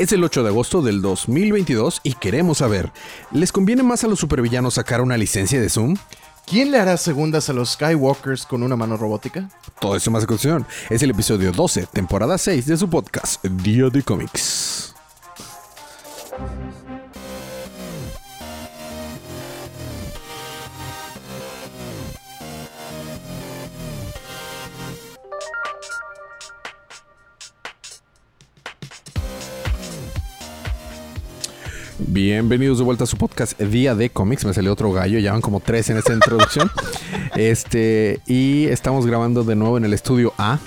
Es el 8 de agosto del 2022 y queremos saber, ¿les conviene más a los supervillanos sacar una licencia de Zoom? ¿Quién le hará segundas a los Skywalkers con una mano robótica? Todo eso más a continuación. Es el episodio 12, temporada 6 de su podcast, Día de Cómics. Bienvenidos de vuelta a su podcast Día de Cómics. Me salió otro gallo, ya van como tres en esta introducción. Este, y estamos grabando de nuevo en el estudio A.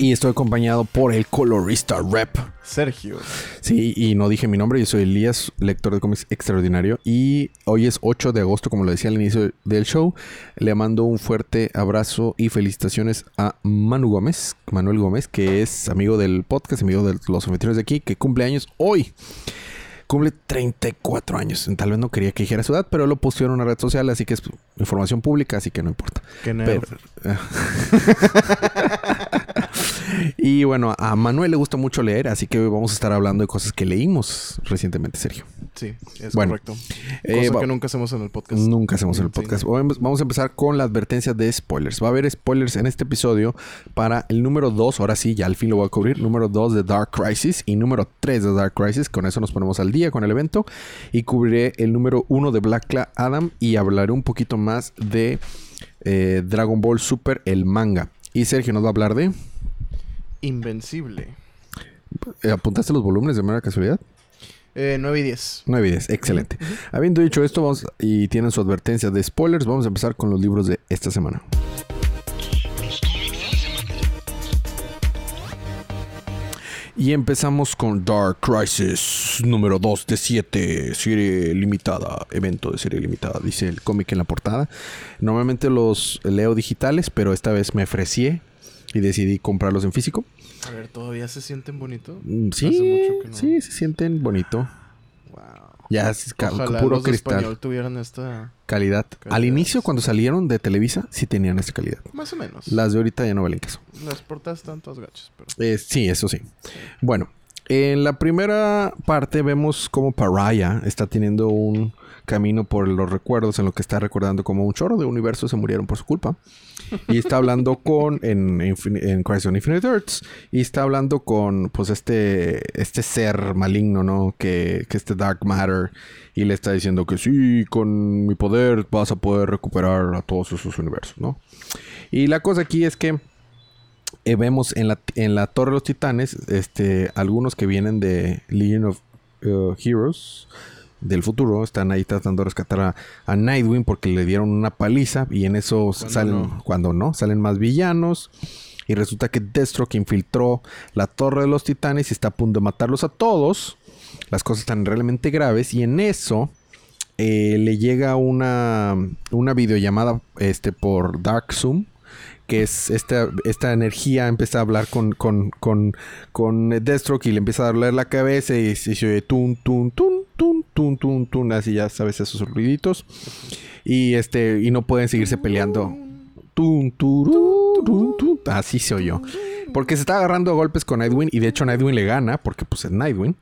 Y estoy acompañado por el colorista rep. Sergio. Sí, y no dije mi nombre, yo soy Elías, lector de cómics extraordinario. Y hoy es 8 de agosto, como lo decía al inicio del show. Le mando un fuerte abrazo y felicitaciones a Manu Gómez, Manuel Gómez, que es amigo del podcast, amigo de los anfitriones de aquí, que cumple años hoy cumple 34 años. Tal vez no quería que dijera su edad, pero lo pusieron en una red social, así que es información pública, así que no importa. Qué Pero- y bueno, a Manuel le gusta mucho leer, así que hoy vamos a estar hablando de cosas que leímos recientemente, Sergio. Sí, es Bueno, correcto. eh, Cosa que nunca hacemos en el podcast. Nunca hacemos el Sí, podcast. Hoy Vamos a empezar con la advertencia de spoilers. Va a haber spoilers en este episodio para el número 2, ahora sí, ya al fin lo voy a cubrir, número 2 de Dark Crisis y número 3 de Dark Crisis. Con eso nos ponemos al día con el evento. Y cubriré el número 1 de Black Cla- Adam y hablaré un poquito más de eh, Dragon Ball Super, el manga. Y Sergio nos va a hablar de... Invencible. eh, ¿Apuntaste los volúmenes de mera casualidad? Eh, 9 y 10. 9 y 10, excelente. Habiendo dicho esto, vamos y tienen su advertencia de spoilers, vamos a empezar con los libros de esta semana. Y empezamos con Dark Crisis número 2 de 7, serie limitada, evento de serie limitada, dice el cómic en la portada. Normalmente los leo digitales, pero esta vez me ofrecí y decidí comprarlos en físico. A ver, ¿todavía se sienten bonito? Mm, Hace Sí, mucho que no. sí, se sienten bonito. Wow. Ya es Ojalá puro los cristal. español tuvieran esta... Calidad. Calidad, Al inicio, cuando salieron de Televisa, sí tenían esta calidad. Más o menos. Las de ahorita ya no valen caso. Las portadas están todas gachas, pero... Eh, sí, eso sí. Bueno, en la primera parte vemos cómo Pariah está teniendo un camino por los recuerdos en lo que está recordando como un chorro de universos se murieron por su culpa. Y está hablando con en, en Crisis on Infinite Earths. Y está hablando con pues este, este ser maligno, ¿no? Que, que este Dark Matter. Y le está diciendo que sí, con mi poder vas a poder recuperar a todos esos universos, ¿no? Y la cosa aquí es que eh, vemos en la, en la Torre de los Titanes este, algunos que vienen de Legion of uh, Heroes del futuro. Están ahí tratando de rescatar a, a Nightwing porque le dieron una paliza. Y en eso Cuando salen, no. cuando no, salen más villanos. Y resulta que Deathstroke infiltró la Torre de los Titanes y está a punto de matarlos a todos. Las cosas están realmente graves. Y en eso eh, le llega una, una videollamada este, por Dark Zoom. Que es esta, esta energía empieza a hablar con, con, con, con Deathstroke y le empieza a doler la cabeza y, se se oye tun, tun, tun, tun, tun, tun, tun, así ya sabes esos ruiditos. Y este, y no pueden seguirse peleando. Tun, turu, tun, tun. Así se oyó. Porque se está agarrando a golpes con Nightwing. Y de hecho Nightwing le gana. Porque pues es Nightwing.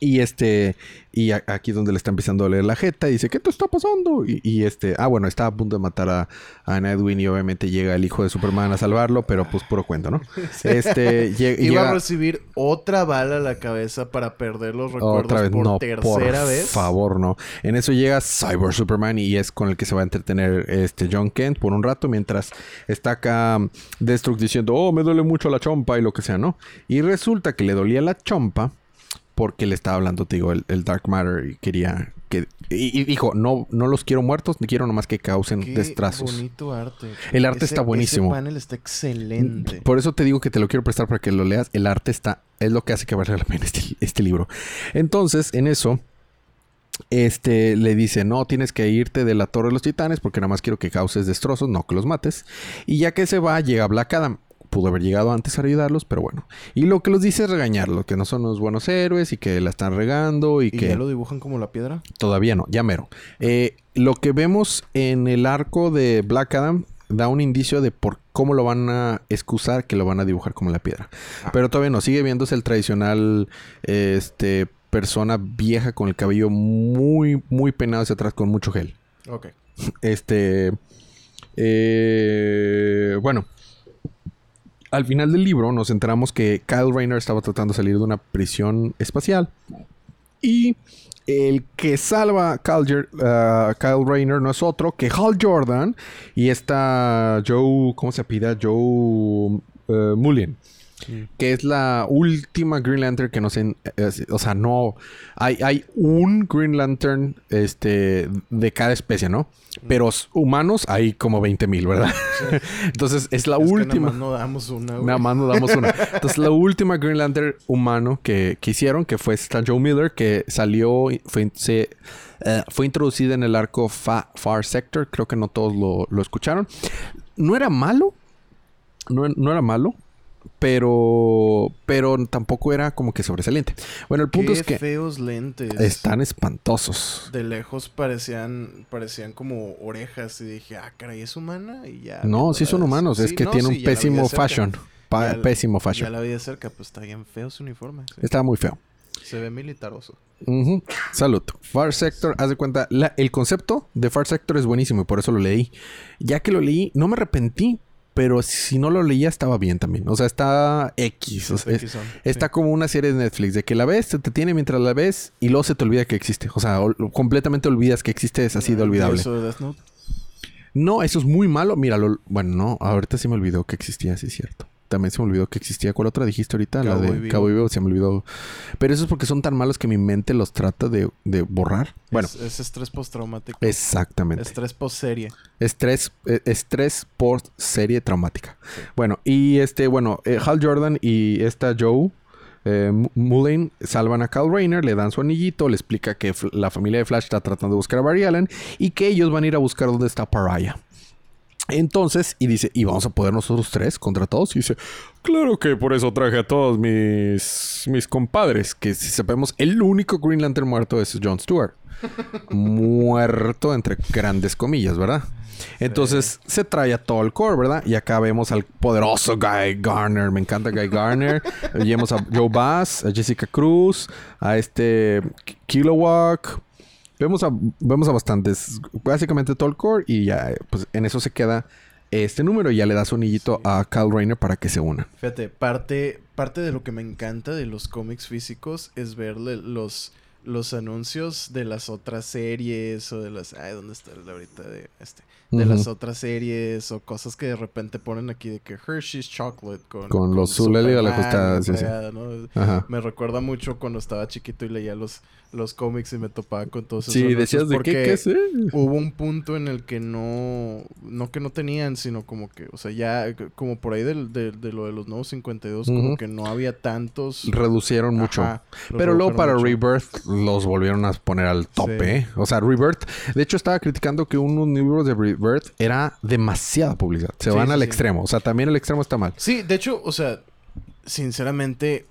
Y este. Y a- aquí es donde le está empezando a leer la jeta. Y dice, ¿qué te está pasando? Y, y este. Ah, bueno, está a punto de matar a, a Nightwing. Y obviamente llega el hijo de Superman a salvarlo. Pero pues puro cuento, ¿no? Este. Iba llega- a recibir otra bala a la cabeza para perder los recuerdos otra vez, por no, tercera por vez. favor, no. En eso llega Cyber Superman y es con el que se va a entretener este John Kent por un rato mientras está acá Deathstroke diciendo, oh, me duele mucho la chompa y lo que sea, ¿no? Y resulta que le dolía la chompa porque le estaba hablando, te digo, el, el Dark Matter y quería que... Y, y dijo, no, no los quiero muertos, quiero nomás que causen Qué destrozos. bonito arte. El arte Ese- está buenísimo. Ese panel está excelente. Por eso te digo que te lo quiero prestar para que lo leas. El arte está, es lo que hace que valga la pena este, este libro. Entonces, en eso, este le dice: No, tienes que irte de la Torre de los Titanes porque nada más quiero que causes destrozos, no que los mates. Y ya que se va, llega Black Adam. Pudo haber llegado antes a ayudarlos, pero bueno. Y lo que los dice es regañarlos, que no son los buenos héroes y que la están regando y, ¿Y que ya lo dibujan como la piedra? todavía no, ya mero. Eh, lo que vemos en el arco de Black Adam da un indicio de por cómo lo van a excusar que lo van a dibujar como la piedra. Ah. Pero todavía no, sigue viéndose el tradicional este persona vieja con el cabello muy muy peinado hacia atrás con mucho gel. Ok. Este eh, bueno, al final del libro nos enteramos que Kyle Rayner estaba tratando de salir de una prisión espacial y el que salva a Kyle, Kyle Rayner no es otro que Hal Jordan y esta Joe, ¿cómo se pida? Joe eh, Que es la última Green Lantern que no sé. eh, o sea, no. Hay, hay un Green Lantern este, de cada especie, ¿no? Pero s- humanos hay como 20 mil, ¿verdad? Entonces es la Es última. nada más no damos una, güey. Nada más nos damos una. Entonces, la última Green Lantern humano que, que hicieron, que fue esta Joe Miller, que salió, y fue, se, eh, fue introducida en el arco Fa- Far Sector. Creo que no todos lo, lo escucharon. No era malo. No, no era malo. Pero, pero tampoco era como que sobresaliente. Bueno, el punto Qué es que feos lentes. están espantosos. De lejos parecían parecían como orejas y dije, ah, caray, ¿es humana? Y ya. No, sí son humanos. es que no, tiene sí, un ya pésimo fashion. Ya la- pésimo Ya fashion. la vi de cerca, pues está bien feo su uniforme. sí. Estaba muy feo. Se ve militaroso. Ujú. Salud. Far Sector, haz de cuenta, la- el concepto de Far Sector es buenísimo y por eso lo leí. Ya que lo leí, no me arrepentí, pero si no lo leía estaba bien también. O sea, está X. o sea, es- X-on, está sí. como una serie de Netflix de que la ves, te, te tiene mientras la ves y luego se te olvida que existe. O sea, ol- completamente olvidas que existe, es así de Ah, olvidable. eso de Death Note. No, eso es muy malo. Míralo. Bueno, no, ahorita sí me olvidó que existía, sí es cierto. También se me olvidó que existía. ¿Cuál otra dijiste ahorita? la Cowboy de. Cabo Vivo, se me olvidó. Pero eso es porque son tan malos que mi mente los trata de, de borrar. Bueno, Es, es estrés postraumático. exactamente. Estrés postserie. Estrés, eh, estrés por serie traumática. Bueno, y este, bueno, eh, Hal Jordan y esta Joe eh, salvan a Kyle Rayner, le dan su anillito, le explica que la familia de Flash está tratando de buscar a Barry Allen y que ellos van a ir a buscar dónde está Pariah. Entonces, y dice, ¿y vamos a poder nosotros tres contra todos? Y dice, claro que por eso traje a todos mis, mis compadres, que si sabemos, el único Green Lantern muerto es Jon Stewart. muerto entre grandes comillas, ¿verdad? Entonces se trae a todo el core, ¿verdad? Y acá vemos al poderoso Guy Garner. Me encanta Guy Garner. Vemos a Joe Bass, a Jessica Cruz, a este Kilowog. Vemos a, vemos a bastantes. Básicamente todo el core. Y ya, pues en eso se queda este número. Y ya le da su anillito a Kyle Rayner para que se una. Fíjate, parte, parte de lo que me encanta de los cómics físicos es verle los, los anuncios de las otras series o de las... Ay, ¿dónde está el de ahorita de este? De las otras series o cosas que de repente ponen aquí de que Hershey's Chocolate con... Con los Zulele o la sí, sí. fregada, ¿no? Me recuerda mucho cuando estaba chiquito y leía los, los cómics y me topaba con todos esos Sí, decías de qué, qué sé. hubo un punto en el que no, no que no tenían, sino como que, o sea, ya como por ahí del, de, de lo de los nuevos 52, Ujú. como que no había tantos. Reducieron mucho. Ajá, Pero luego para mucho. Rebirth los volvieron a poner al tope. Sí. O sea, Rebirth. De hecho, estaba criticando que unos libros de Rebirth era demasiada publicidad. Se Sí, van sí, al extremo. O sea, también el extremo está mal. Sí, de hecho, o sea, sinceramente,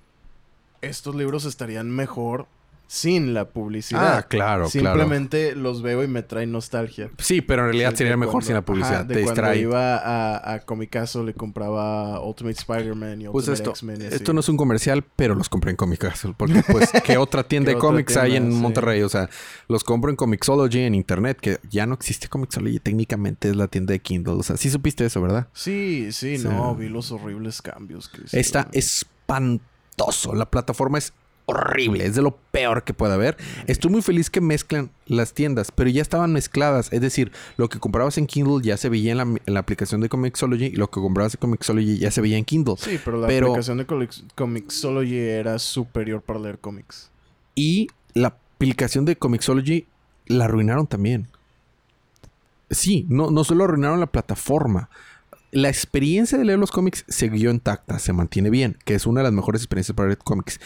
estos libros estarían mejor sin la publicidad. Ah, claro, claro. Simplemente los veo y me traen nostalgia. Sí, pero en realidad sería mejor cuando- sin la publicidad. ajá, de Te cuando distrae. iba a, a Comicazo le compraba Ultimate Spider-Man y Pues Ultimate esto, X-Men esto no es un comercial, pero los compré en Comic Castle. Porque, pues, ¿qué otra tienda ¿Qué de cómics hay en Sí. Monterrey? O sea, los compro en Comixology en internet, que ya no existe Comixology. Técnicamente es la tienda de Kindle. O sea, sí supiste eso, ¿verdad? Sí, sí, Sí. no, vi los horribles cambios que hicieron. Está espantoso. La plataforma es horrible. Es de lo peor que puede haber. Estoy muy feliz que mezclan las tiendas, pero ya estaban mezcladas. Es decir, lo que comprabas en Kindle ya se veía en la, en la aplicación de Comixology y lo que comprabas en Comixology ya se veía en Kindle. Sí, pero la Pero- aplicación de Comixology era superior para leer cómics. Y la aplicación de Comixology la arruinaron también. Sí, no, no solo arruinaron la plataforma. La experiencia de leer los cómics siguió intacta, se mantiene bien, que es una de las mejores experiencias para leer cómics.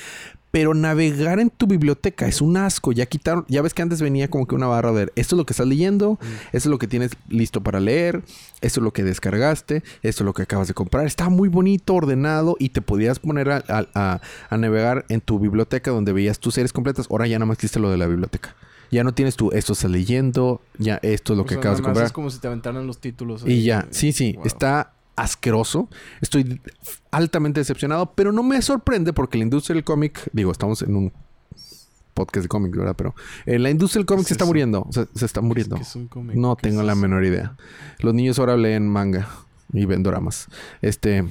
Pero navegar en tu biblioteca es un asco. Ya quitaron, ya ves que antes venía como que una barra de esto es lo que estás leyendo, esto es lo que tienes listo para leer, esto es lo que descargaste, esto es lo que acabas de comprar. Estaba muy bonito, ordenado y te podías poner a, a- a- a navegar en tu biblioteca donde veías tus series completas. Ahora ya nada más existe lo de la biblioteca. Ya no tienes tú, esto estás leyendo, ya esto es lo O que sea, acabas de comprar. Es como si te aventaran los títulos. Y ya, sí, sí, Wow. está asqueroso. Estoy altamente decepcionado, pero no me sorprende porque la industria del cómic, digo, estamos en un podcast de cómics, ¿verdad? Pero eh, la industria del cómic ¿Qué se es está muriendo, se, se está muriendo. No ¿Qué es tengo la menor idea. Los niños ahora leen manga y ven doramas. Este,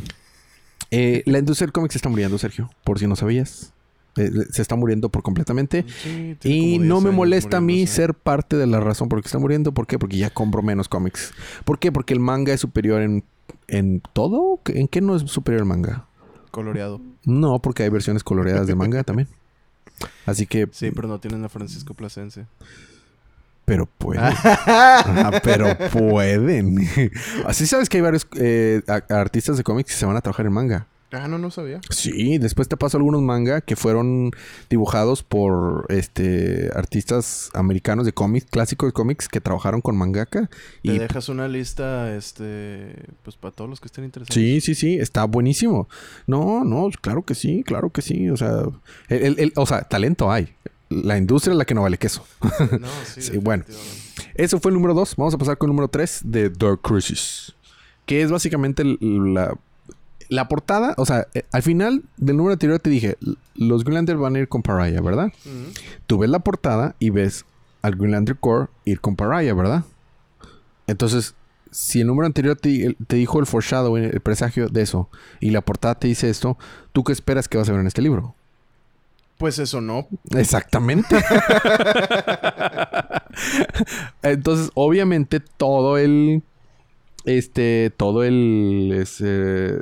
eh, la industria del cómic se está muriendo, Sergio, por si no sabías. Eh, se está muriendo por completamente. Sí, Y no 10 me molesta a mí ser parte de la razón por la que está muriendo. ¿Por qué? Porque ya compro menos cómics. ¿Por qué? Porque el manga es superior en, en todo. ¿En qué no es superior el manga? Coloreado. No, porque hay versiones coloreadas de manga también. Así que... Sí, pero no tienen a Francisco Plasense. Pero pueden. Ajá, pero pueden. Así sabes que hay varios eh, artistas de cómics que se van a trabajar en manga. Ah, no, no sabía. Sí, después te paso algunos manga que fueron dibujados por este artistas americanos de cómics, clásicos de cómics que trabajaron con mangaka. Te Y dejas una lista, este, pues para todos los que estén interesados. sí, sí, sí, está buenísimo. No, no, claro que sí, claro que sí. O sea, el, el- el- o sea, talento hay. La industria es la que no vale queso. No, sí, Sí, bueno. Eso fue el número 2. Vamos a pasar con el número 3 de Dark Crisis. Que es básicamente la, la portada. O sea, eh, al final del número anterior te dije, los Greenlanders van a ir con Pariah, ¿verdad? Tú ves la portada y ves al Greenlander Core ir con Pariah, ¿verdad? Entonces, si el número anterior te, dijo el foreshadowing, el presagio de eso, y la portada te dice esto, ¿tú qué esperas que vas a ver en este libro? Pues eso no. Exactamente. Entonces, obviamente, todo el. Este. Todo el. ese-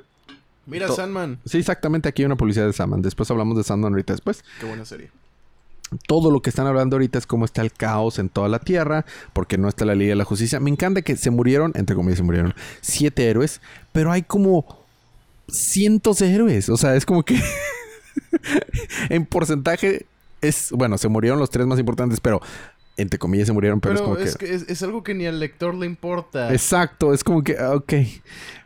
Mira, To- Sandman. sí, exactamente. Aquí hay una publicidad de Sandman. Después hablamos de Sandman ahorita después. Qué buena serie. Todo lo que están hablando ahorita es cómo está el caos en toda la tierra. Porque no está la Liga de la Justicia. Me encanta que se murieron, entre comillas, se murieron siete héroes. Pero hay como cientos de héroes. O sea, es como que. en porcentaje es. Bueno, se murieron los tres más importantes, pero. Entre comillas se murieron, pero, Pero, es como es, que. que es, es algo que ni al lector le importa. Exacto, es como que, ah, ok.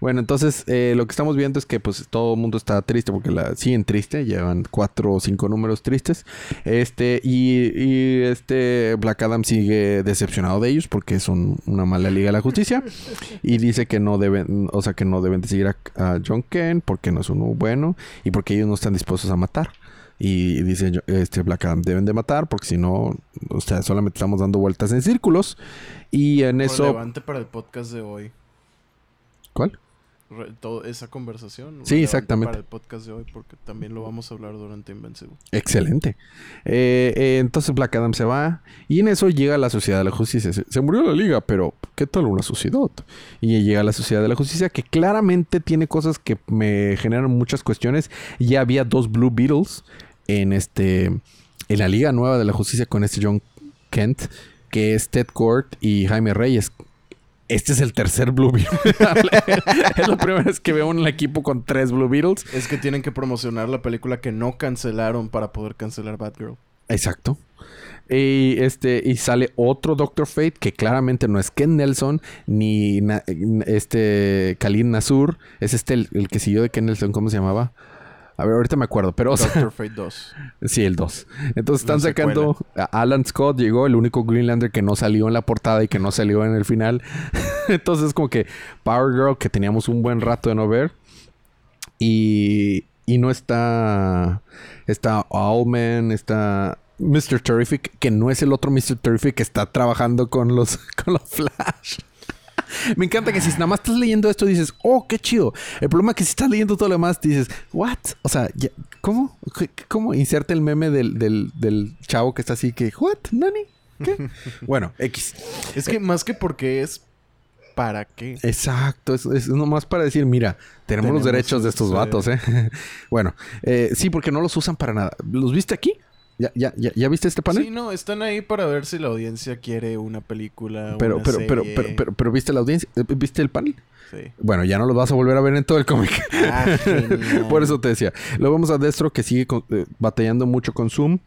Bueno, entonces eh, lo que estamos viendo es que pues todo el mundo está triste porque la siguen triste, llevan cuatro o cinco números tristes. Este, y, y este Black Adam sigue decepcionado de ellos porque son una mala liga de la justicia. Y dice que no deben, o sea que no deben de seguir a, a John Kent porque no es uno bueno y porque ellos no están dispuestos a matar. Y dice este Black Adam deben de matar porque si no, o sea, solamente estamos dando vueltas en círculos. Y en eso. Relevante para el podcast de hoy. ¿Cuál? Re- todo esa conversación. Sí, exactamente. Para el podcast de hoy, porque también lo vamos a hablar durante Invencible. Excelente. Eh, eh, entonces Black Adam se va y en eso llega la Sociedad de la Justicia. Se, se murió la liga, pero ¿qué tal una sociedad? Y llega la Sociedad de la Justicia que claramente tiene cosas que me generan muchas cuestiones. Ya había dos Blue Beetles en este en la Liga Nueva de la Justicia con este John Kent, que es Ted Court y Jaime Reyes. Este es el tercer Blue Beetle. es la primera vez que veo un equipo con tres Blue Beetles. Es que tienen que promocionar la película que no cancelaron para poder cancelar Batgirl. Exacto. Y este y sale otro Doctor Fate que claramente no es Ken Nelson ni na- este Khalil Nasur, es este el, el que siguió de Ken Nelson, ¿cómo se llamaba? A ver, ahorita me acuerdo, pero o sea, Doctor Fate 2. sí, el 2. Entonces están La sacando Alan Scott llegó, el único Greenlander que no salió en la portada y que no salió en el final. Entonces como que Power Girl que teníamos un buen rato de no ver y y no está está Owlman, está Mr. Terrific, que no es el otro Mr. Terrific que está trabajando con los, con los Flash. Me encanta que si nada más estás leyendo esto dices, oh, qué chido. El problema es que si estás leyendo todo lo demás dices, what? O sea, ¿cómo? ¿Qué- ¿Cómo? Inserta el meme del, del, del chavo que está así que, what? ¿Nani? ¿Qué? bueno, X. Es que más que porque es para qué. Exacto, es, es nomás para decir, mira, tenemos, los derechos de estos este- vatos, ¿eh? bueno, eh, sí, porque no los usan para nada. ¿Los viste aquí? ¿Ya, ya, ya, ya viste este panel? Sí, no, están ahí para ver si la audiencia quiere una película. pero, una pero, pero, serie. pero, pero, pero, ¿viste la audiencia? Eh, ¿Viste el panel? Sí. Bueno, ya no los vas a volver a ver en todo el cómic. Ah. Por eso te decía. Luego vamos a Destro que sigue con- eh, batallando mucho con Zoom.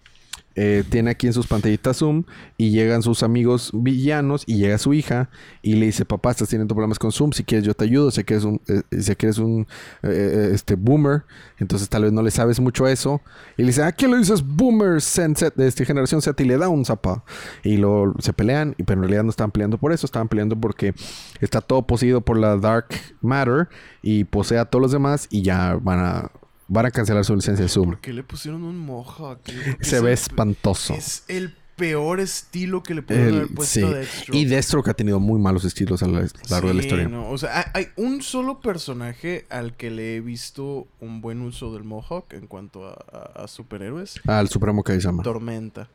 Eh, tiene aquí en sus pantallitas Zoom y llegan sus amigos villanos y llega su hija y le dice, papá, estás teniendo problemas con Zoom, si quieres yo te ayudo, sé que eres un, eh, sé que eres un eh, este, boomer, entonces tal vez no le sabes mucho eso. Y le dice, ¿a quién le dices boomer de esta generación Z? Y le da un zapa. Y lo, se pelean, pero en realidad no estaban peleando por eso, estaban peleando porque está todo poseído por la Dark Matter y posee a todos los demás y ya van a Van a cancelar su licencia de Zoom. ¿Por qué le pusieron un mohawk? Se ve espantoso. Es el peor estilo que le pudieron haber puesto a Deathstroke. Y Deathstroke ha tenido muy malos estilos a lo largo de la historia. No. O sea, hay un solo personaje al que le he visto un buen uso del Mohawk en cuanto a, superhéroes. Ah, el Supremo que se llama. Tormenta.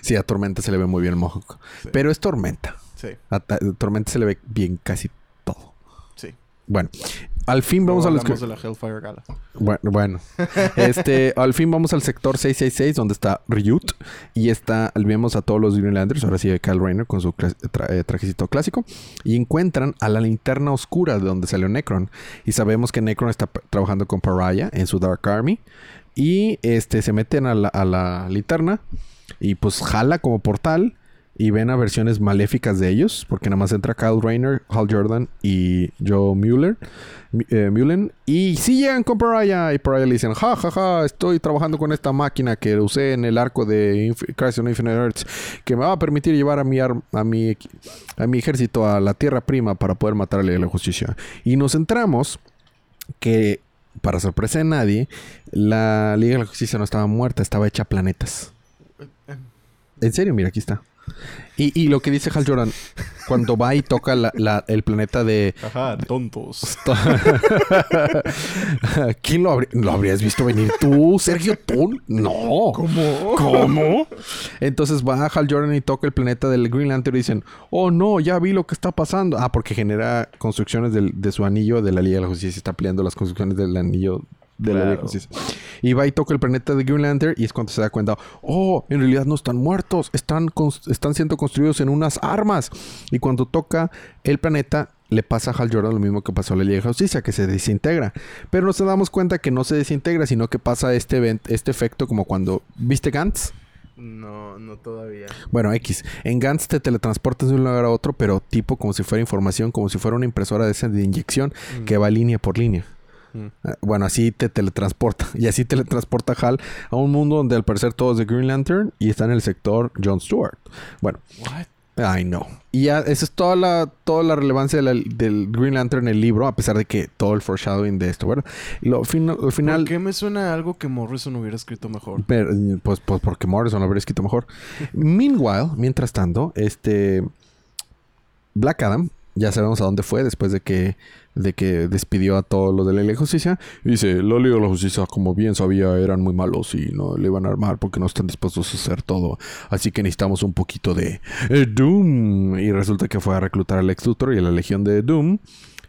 sí, a Tormenta se le ve muy bien el Mohawk. Pero es Tormenta. Sí. A Tormenta se le ve bien casi. Sí. Bueno, al fin vamos a los de la Hellfire Gala. Bueno, bueno. este, al fin vamos al sector 666 donde está Ryut y está vemos a todos los Greenlanders, ahora sí de Kyle Rayner con su eh, trajecito clásico y encuentran a la linterna oscura de donde salió Necron y sabemos que Necron está trabajando con Pariah en su Dark Army y este se meten a la, a la linterna y pues jala como portal y ven a versiones maléficas de ellos, porque nada más entra Kyle Rayner, Hal Jordan y Joe Mueller, eh, Mullen, y si llegan con Pariah, y Pariah le dicen, ja, ja, ja, estoy trabajando con esta máquina que usé en el arco de Crisis on Infinite Earths, que me va a permitir llevar a mi, a mi, a mi ejército a la Tierra Prima para poder matarle a la justicia. Y nos centramos que, para sorpresa de nadie, la Liga de la Justicia no estaba muerta, estaba hecha planetas. Eh, eh. En serio, mira, aquí está. Y, y, lo que dice Hal Jordan, cuando va y toca la, el planeta de... Ajá, tontos. ¿Quién lo, lo, habrías visto venir? ¿Tú, Sergio? ¿Tú? No. ¿Cómo? ¿Cómo? Entonces va Hal Jordan y toca el planeta del Green Lantern y dicen, oh no, ya vi lo que está pasando. Ah, porque genera construcciones de su anillo de la Liga de la Justicia. Está peleando las construcciones del anillo de la Y va y toca el planeta de Green Lantern y es cuando se da cuenta, oh, en realidad no están muertos, están, están siendo construidos en unas armas. Y cuando toca el planeta, le pasa a Hal Jordan lo mismo que pasó a la Liga de Justicia, que se desintegra. Pero nos damos cuenta que no se desintegra, sino que pasa este, este efecto como cuando, ¿viste Gantz? No, no todavía. Bueno, X. En Gantz te teletransportas de un lugar a otro, pero tipo como si fuera información, como si fuera una impresora de esa de inyección mm. que va línea por línea. Ah, bueno, así te teletransporta. Y así teletransporta Hal a un mundo donde al parecer todo es de Green Lantern y está en el sector John Stewart. Bueno. What? I know. Y ya, esa es toda la, toda la relevancia del Green Lantern en el libro, a pesar de que todo el foreshadowing de esto, ¿verdad? Lo, al final... ¿Por qué me suena algo que Morrison hubiera escrito mejor? pues, pues porque Morrison lo hubiera escrito mejor. Meanwhile, mientras tanto, este... Black Adam, ya sabemos a dónde fue después de que de que despidió a todos los de la de Justicia. Y dice, la Liga de la Justicia, como bien sabía, eran muy malos y no le iban a armar porque no están dispuestos a hacer todo. Así que necesitamos un poquito de eh, Doom. Y resulta que fue a reclutar al ex y a la Legión de Doom.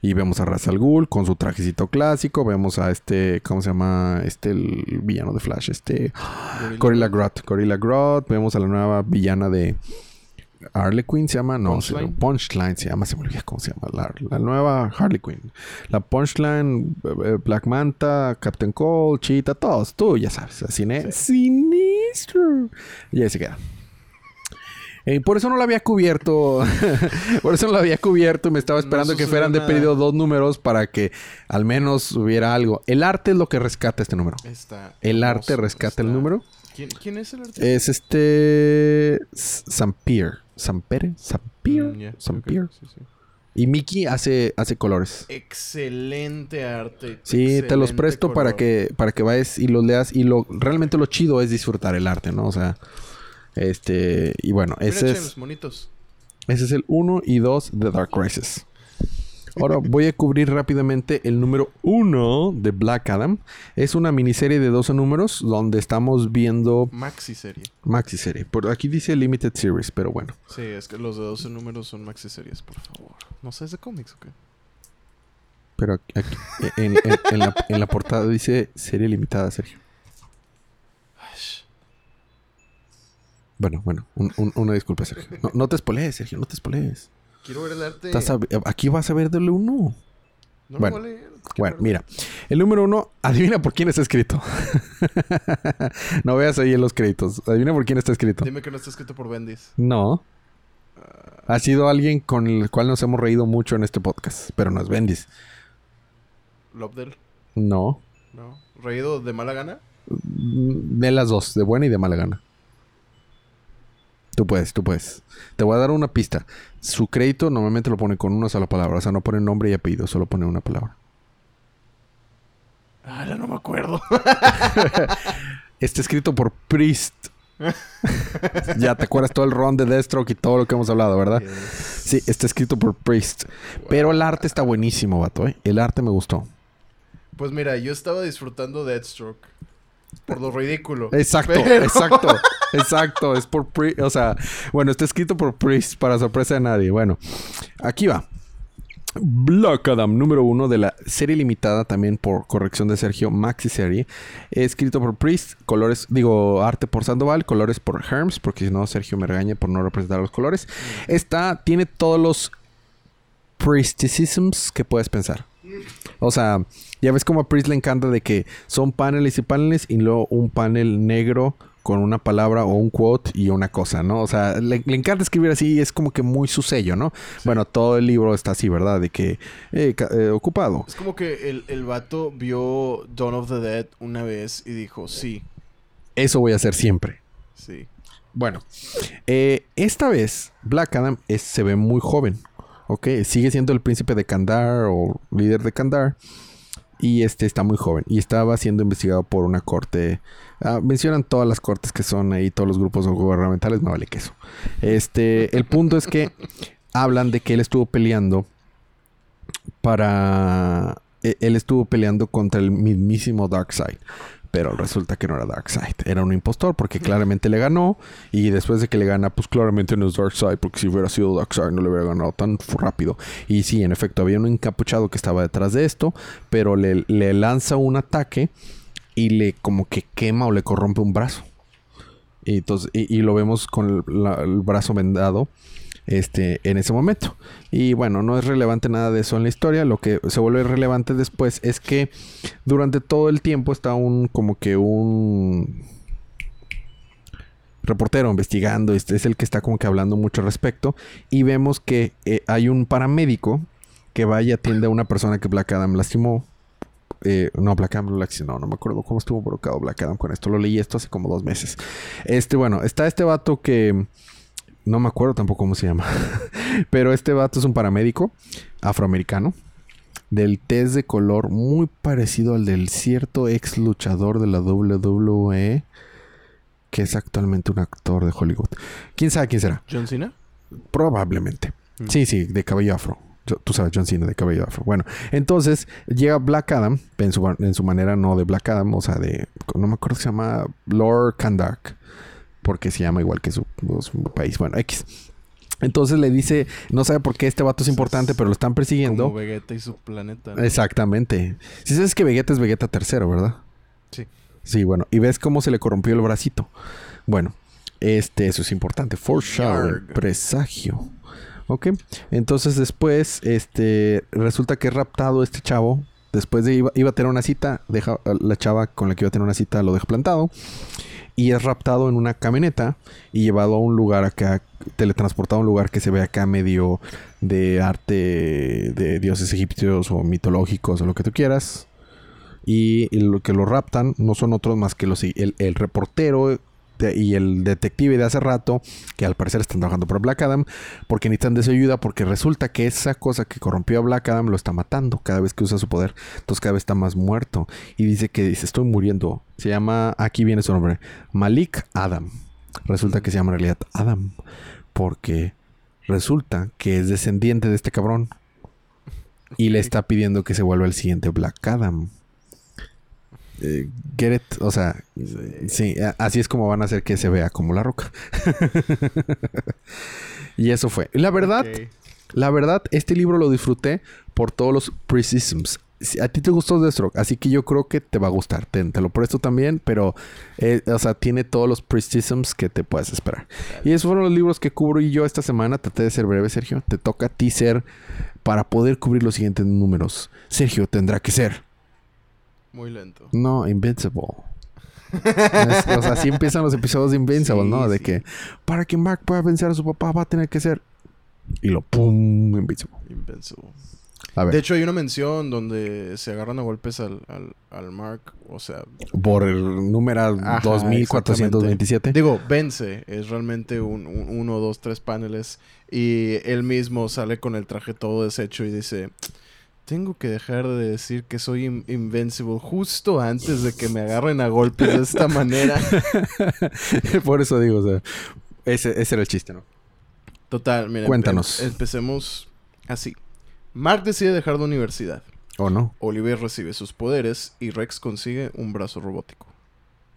Y vemos a Ra's al Ghul con su trajecito clásico. Vemos a este, ¿cómo se llama? Este, el villano de Flash. Este, Gorilla Grodd. Gorilla Grodd. Vemos a la nueva villana de Harley Quinn se llama, no, Punchline, Punchline se llama, se me olvida cómo se llama, la, nueva Harley Quinn. La Punchline, eh, eh, Black Manta, Captain Cole, Cheetah, todos, tú ya sabes, cine, sinistro. Y ahí se queda. Eh, por eso no lo había cubierto. por eso no lo había cubierto. Me estaba esperando que fueran de pedido dos números para que al menos hubiera algo. El arte es lo que rescata este número. el arte rescata el número. ¿Quién, es el artista? Es este. Sampier. ¿Sampere? ¿Sampier? Mm, y Mickey hace, hace colores. Excelente arte. Sí, te los presto para que, para que vayas y los leas. Y lo realmente lo chido es disfrutar el arte, ¿no? O sea, este. Y bueno, ese es. Ese es el 1 y 2 de Dark Crisis. Ahora voy a cubrir rápidamente el número uno de Black Adam. Es una miniserie de 12 números donde estamos viendo... Maxi serie. Maxi serie. Por aquí dice Limited Series, pero bueno. Sí, es que los de 12 números son maxi series, por favor. ¿No sabes de cómics o qué? Pero aquí, en, la, portada dice serie limitada, Sergio. Bueno, bueno, una disculpa, Sergio. No, no te espolees, Sergio, no te espolees. Quiero ver el arte. aquí vas a ver del uno. No Bueno. lo voy a leer. Bueno, mira. El número uno, adivina por quién está escrito. no veas ahí en los créditos. Adivina por quién está escrito. Dime que no está escrito por Bendis. No. Ha sido alguien con el cual nos hemos reído mucho en este podcast. Pero no es Bendis. Lobdell. No. No. ¿Reído de mala gana? De las dos, de buena y de mala gana. Tú puedes, tú puedes. Te voy a dar una pista. Su crédito normalmente lo pone con una sola palabra. O sea, no pone nombre y apellido, solo pone una palabra. Ah, ya no me acuerdo. Está escrito por Priest. ya te acuerdas todo el ron de Deathstroke y todo lo que hemos hablado, ¿verdad? Sí, está escrito por Priest. Pero el arte está buenísimo, vato, ¿eh? El arte me gustó. Pues mira, yo estaba disfrutando Deathstroke. Por lo ridículo. Exacto, Pero- exacto, exacto. Es por Priest. O sea, bueno, está escrito por Priest para sorpresa de nadie. Bueno, aquí va. Black Adam, número uno de la serie limitada, también por corrección de Sergio, Maxi Serie. Escrito por Priest, colores, digo, arte por Sandoval, colores por Herms, porque si no, Sergio me regaña por no representar los colores. Esta tiene todos los Priesticisms que puedes pensar. O sea, ya ves como a Priest le encanta de que son paneles y paneles y luego un panel negro con una palabra o un quote y una cosa, ¿no? O sea, le, le encanta escribir así y es como que muy su sello, ¿no? Bueno, todo el libro está así, ¿verdad? De que eh, eh, ocupado. Es como que el, el vato vio Dawn of the Dead una vez y dijo, sí, Eso voy a hacer siempre. sí. Bueno, eh, esta vez Black Adam es- se ve muy joven, ¿ok? Sigue siendo el príncipe de Kandar o líder de Kandar. Y este está muy joven. Y estaba siendo investigado por una corte. ah, mencionan todas las cortes que son ahí, todos los grupos gubernamentales, no vale queso. Este, el punto es que hablan de que él estuvo peleando para. e- Él estuvo peleando contra el mismísimo Darkseid. Pero resulta que no era Darkseid. Era un impostor porque claramente le ganó. Y después de que le gana, pues claramente no es Darkseid. Porque si hubiera sido Darkseid no le hubiera ganado tan rápido. Y sí, en efecto, había un encapuchado que estaba detrás de esto. Pero le, lanza un ataque. Y le como que quema o le corrompe un brazo. Y, entonces, y, lo vemos con el brazo vendado este, en ese momento. Y bueno, no es relevante nada de eso en la historia. Lo que se vuelve relevante después es que durante todo el tiempo está un como que un reportero investigando, este es el que está como que hablando mucho al respecto y vemos que eh, hay un paramédico que va y atiende a una persona que Black Adam lastimó. Eh, no, Black Adam no me acuerdo cómo estuvo involucrado Black Adam con esto. Lo leí esto hace como dos meses. Este, bueno, está este vato que no me acuerdo tampoco cómo se llama. Pero este vato es un paramédico afroamericano. Del test de color muy parecido al del cierto ex luchador de la WWE. Que es actualmente un actor de Hollywood. ¿Quién sabe quién será? ¿John Cena? Probablemente. Mm. Sí, sí, de cabello afro. Yo- Tú sabes, John Cena de cabello afro. Bueno, entonces llega Black Adam, en su, en su manera no de Black Adam, o sea, de. No me acuerdo que se llama Lord Kandark, porque se llama igual que su, su país. Bueno, X. Entonces le dice, no sabe por qué este vato es importante, pero lo están persiguiendo. Como Vegeta y su planeta. ¿no? Exactamente. Si sabes que Vegeta es Vegeta tercero, ¿verdad? Sí. Sí, bueno. Y ves cómo se le corrompió el bracito. Bueno, este, eso es importante. Foreshadowing, Yarg. presagio. Ok. Entonces después, este, resulta que es raptado este chavo. Después de iba, iba a tener una cita, deja la chava con la que iba a tener una cita lo deja plantado. Y es raptado en una camioneta y llevado a un lugar acá, teletransportado a un lugar que se ve acá medio de arte de dioses egipcios o mitológicos o lo que tú quieras. Y lo que lo raptan no son otros más que los, el, reportero y el detective de hace rato, que al parecer están trabajando por Black Adam, porque necesitan de su ayuda, porque resulta que esa cosa que corrompió a Black Adam lo está matando cada vez que usa su poder. Entonces cada vez está más muerto. Y dice que dice, estoy muriendo. Se llama, aquí viene su nombre, Malik Adam. Resulta que se llama en realidad Adam, porque resulta que es descendiente de este cabrón. Y le está pidiendo que se vuelva el siguiente Black Adam. Eh, get it? O sea, sí. así es como van a hacer que se vea como la roca. y eso fue. La verdad, la verdad, este libro lo disfruté por todos los precisms. a ti te gustó Deathstroke, así que yo creo que te va a gustar. Te, te lo presto también, pero, eh, o sea, tiene todos los pristisms que te puedes esperar. Y esos fueron los libros que cubro y yo esta semana. Traté de ser breve, Sergio. Te toca a ti ser para poder cubrir los siguientes números. Sergio tendrá que ser. Muy lento. No, Invincible. Es- o sea, así empiezan los episodios de Invincible, Sí, ¿no? De sí. que para que Mark pueda vencer a su papá va a tener que ser. Y lo pum, Invincible. Invincible. A ver, De hecho, hay una mención donde se agarran a golpes al, al, al Mark. O sea, por el número Ajá, 2427. digo, vence. Es realmente un, un- uno, dos, tres paneles. Y él mismo sale con el traje todo deshecho y dice... Tengo que dejar de decir que soy in- invincible justo antes de que me agarren a golpes de esta manera. por eso digo, o sea, ese, ese era el chiste, ¿no? Total. Cuéntanos. em- empecemos así. Mark decide dejar la universidad. ¿O no? Oliver recibe sus poderes y Rex consigue un brazo robótico.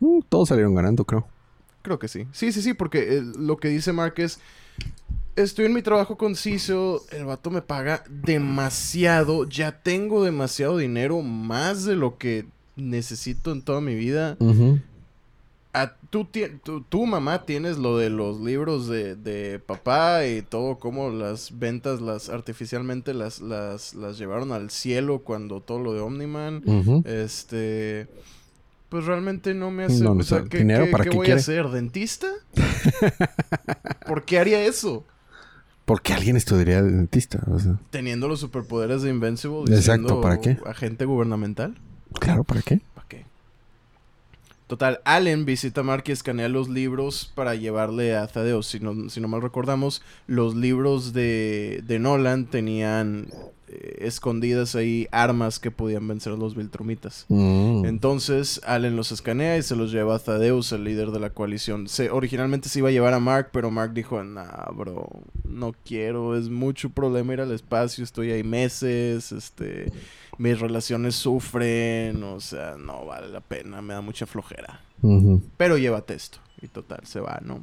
Mm, todos salieron ganando, creo. Creo que sí. Sí, sí, sí, porque eh, lo que dice Mark es... Estoy en mi trabajo conciso, el vato me paga demasiado, ya tengo demasiado dinero, más de lo que necesito en toda mi vida. Ujú. Ah, tú, tú, tú, mamá, tienes lo de los libros de, de papá y todo, como las ventas las artificialmente las, las, las llevaron al cielo cuando todo lo de Omniman. Este. Pues realmente no me hace. No, no o sea, ¿qué, dinero, qué- ¿para qué qué voy quiere? a hacer? ¿Dentista? ¿Por qué haría eso? Porque alguien estudiaría de dentista. o sea, Teniendo los superpoderes de Invincible. Exacto, ¿para qué? Agente gubernamental. claro, ¿para qué? ¿Para qué? Total, Allen visita a Mark y escanea los libros para llevarle a Thaddeus. Si no, si no mal recordamos, los libros de, de Nolan tenían eh, escondidas ahí armas que podían vencer a los Viltrumitas. Mm. Entonces, Allen los escanea y se los lleva a Thaddeus, el líder de la coalición. Se, originalmente se iba a llevar a Mark, pero Mark dijo, nah, bro, no quiero, es mucho problema ir al espacio, estoy ahí meses, este, mis relaciones sufren, o sea, no vale la pena, me da mucha flojera. Pero llévate esto. Y total, se va, ¿no?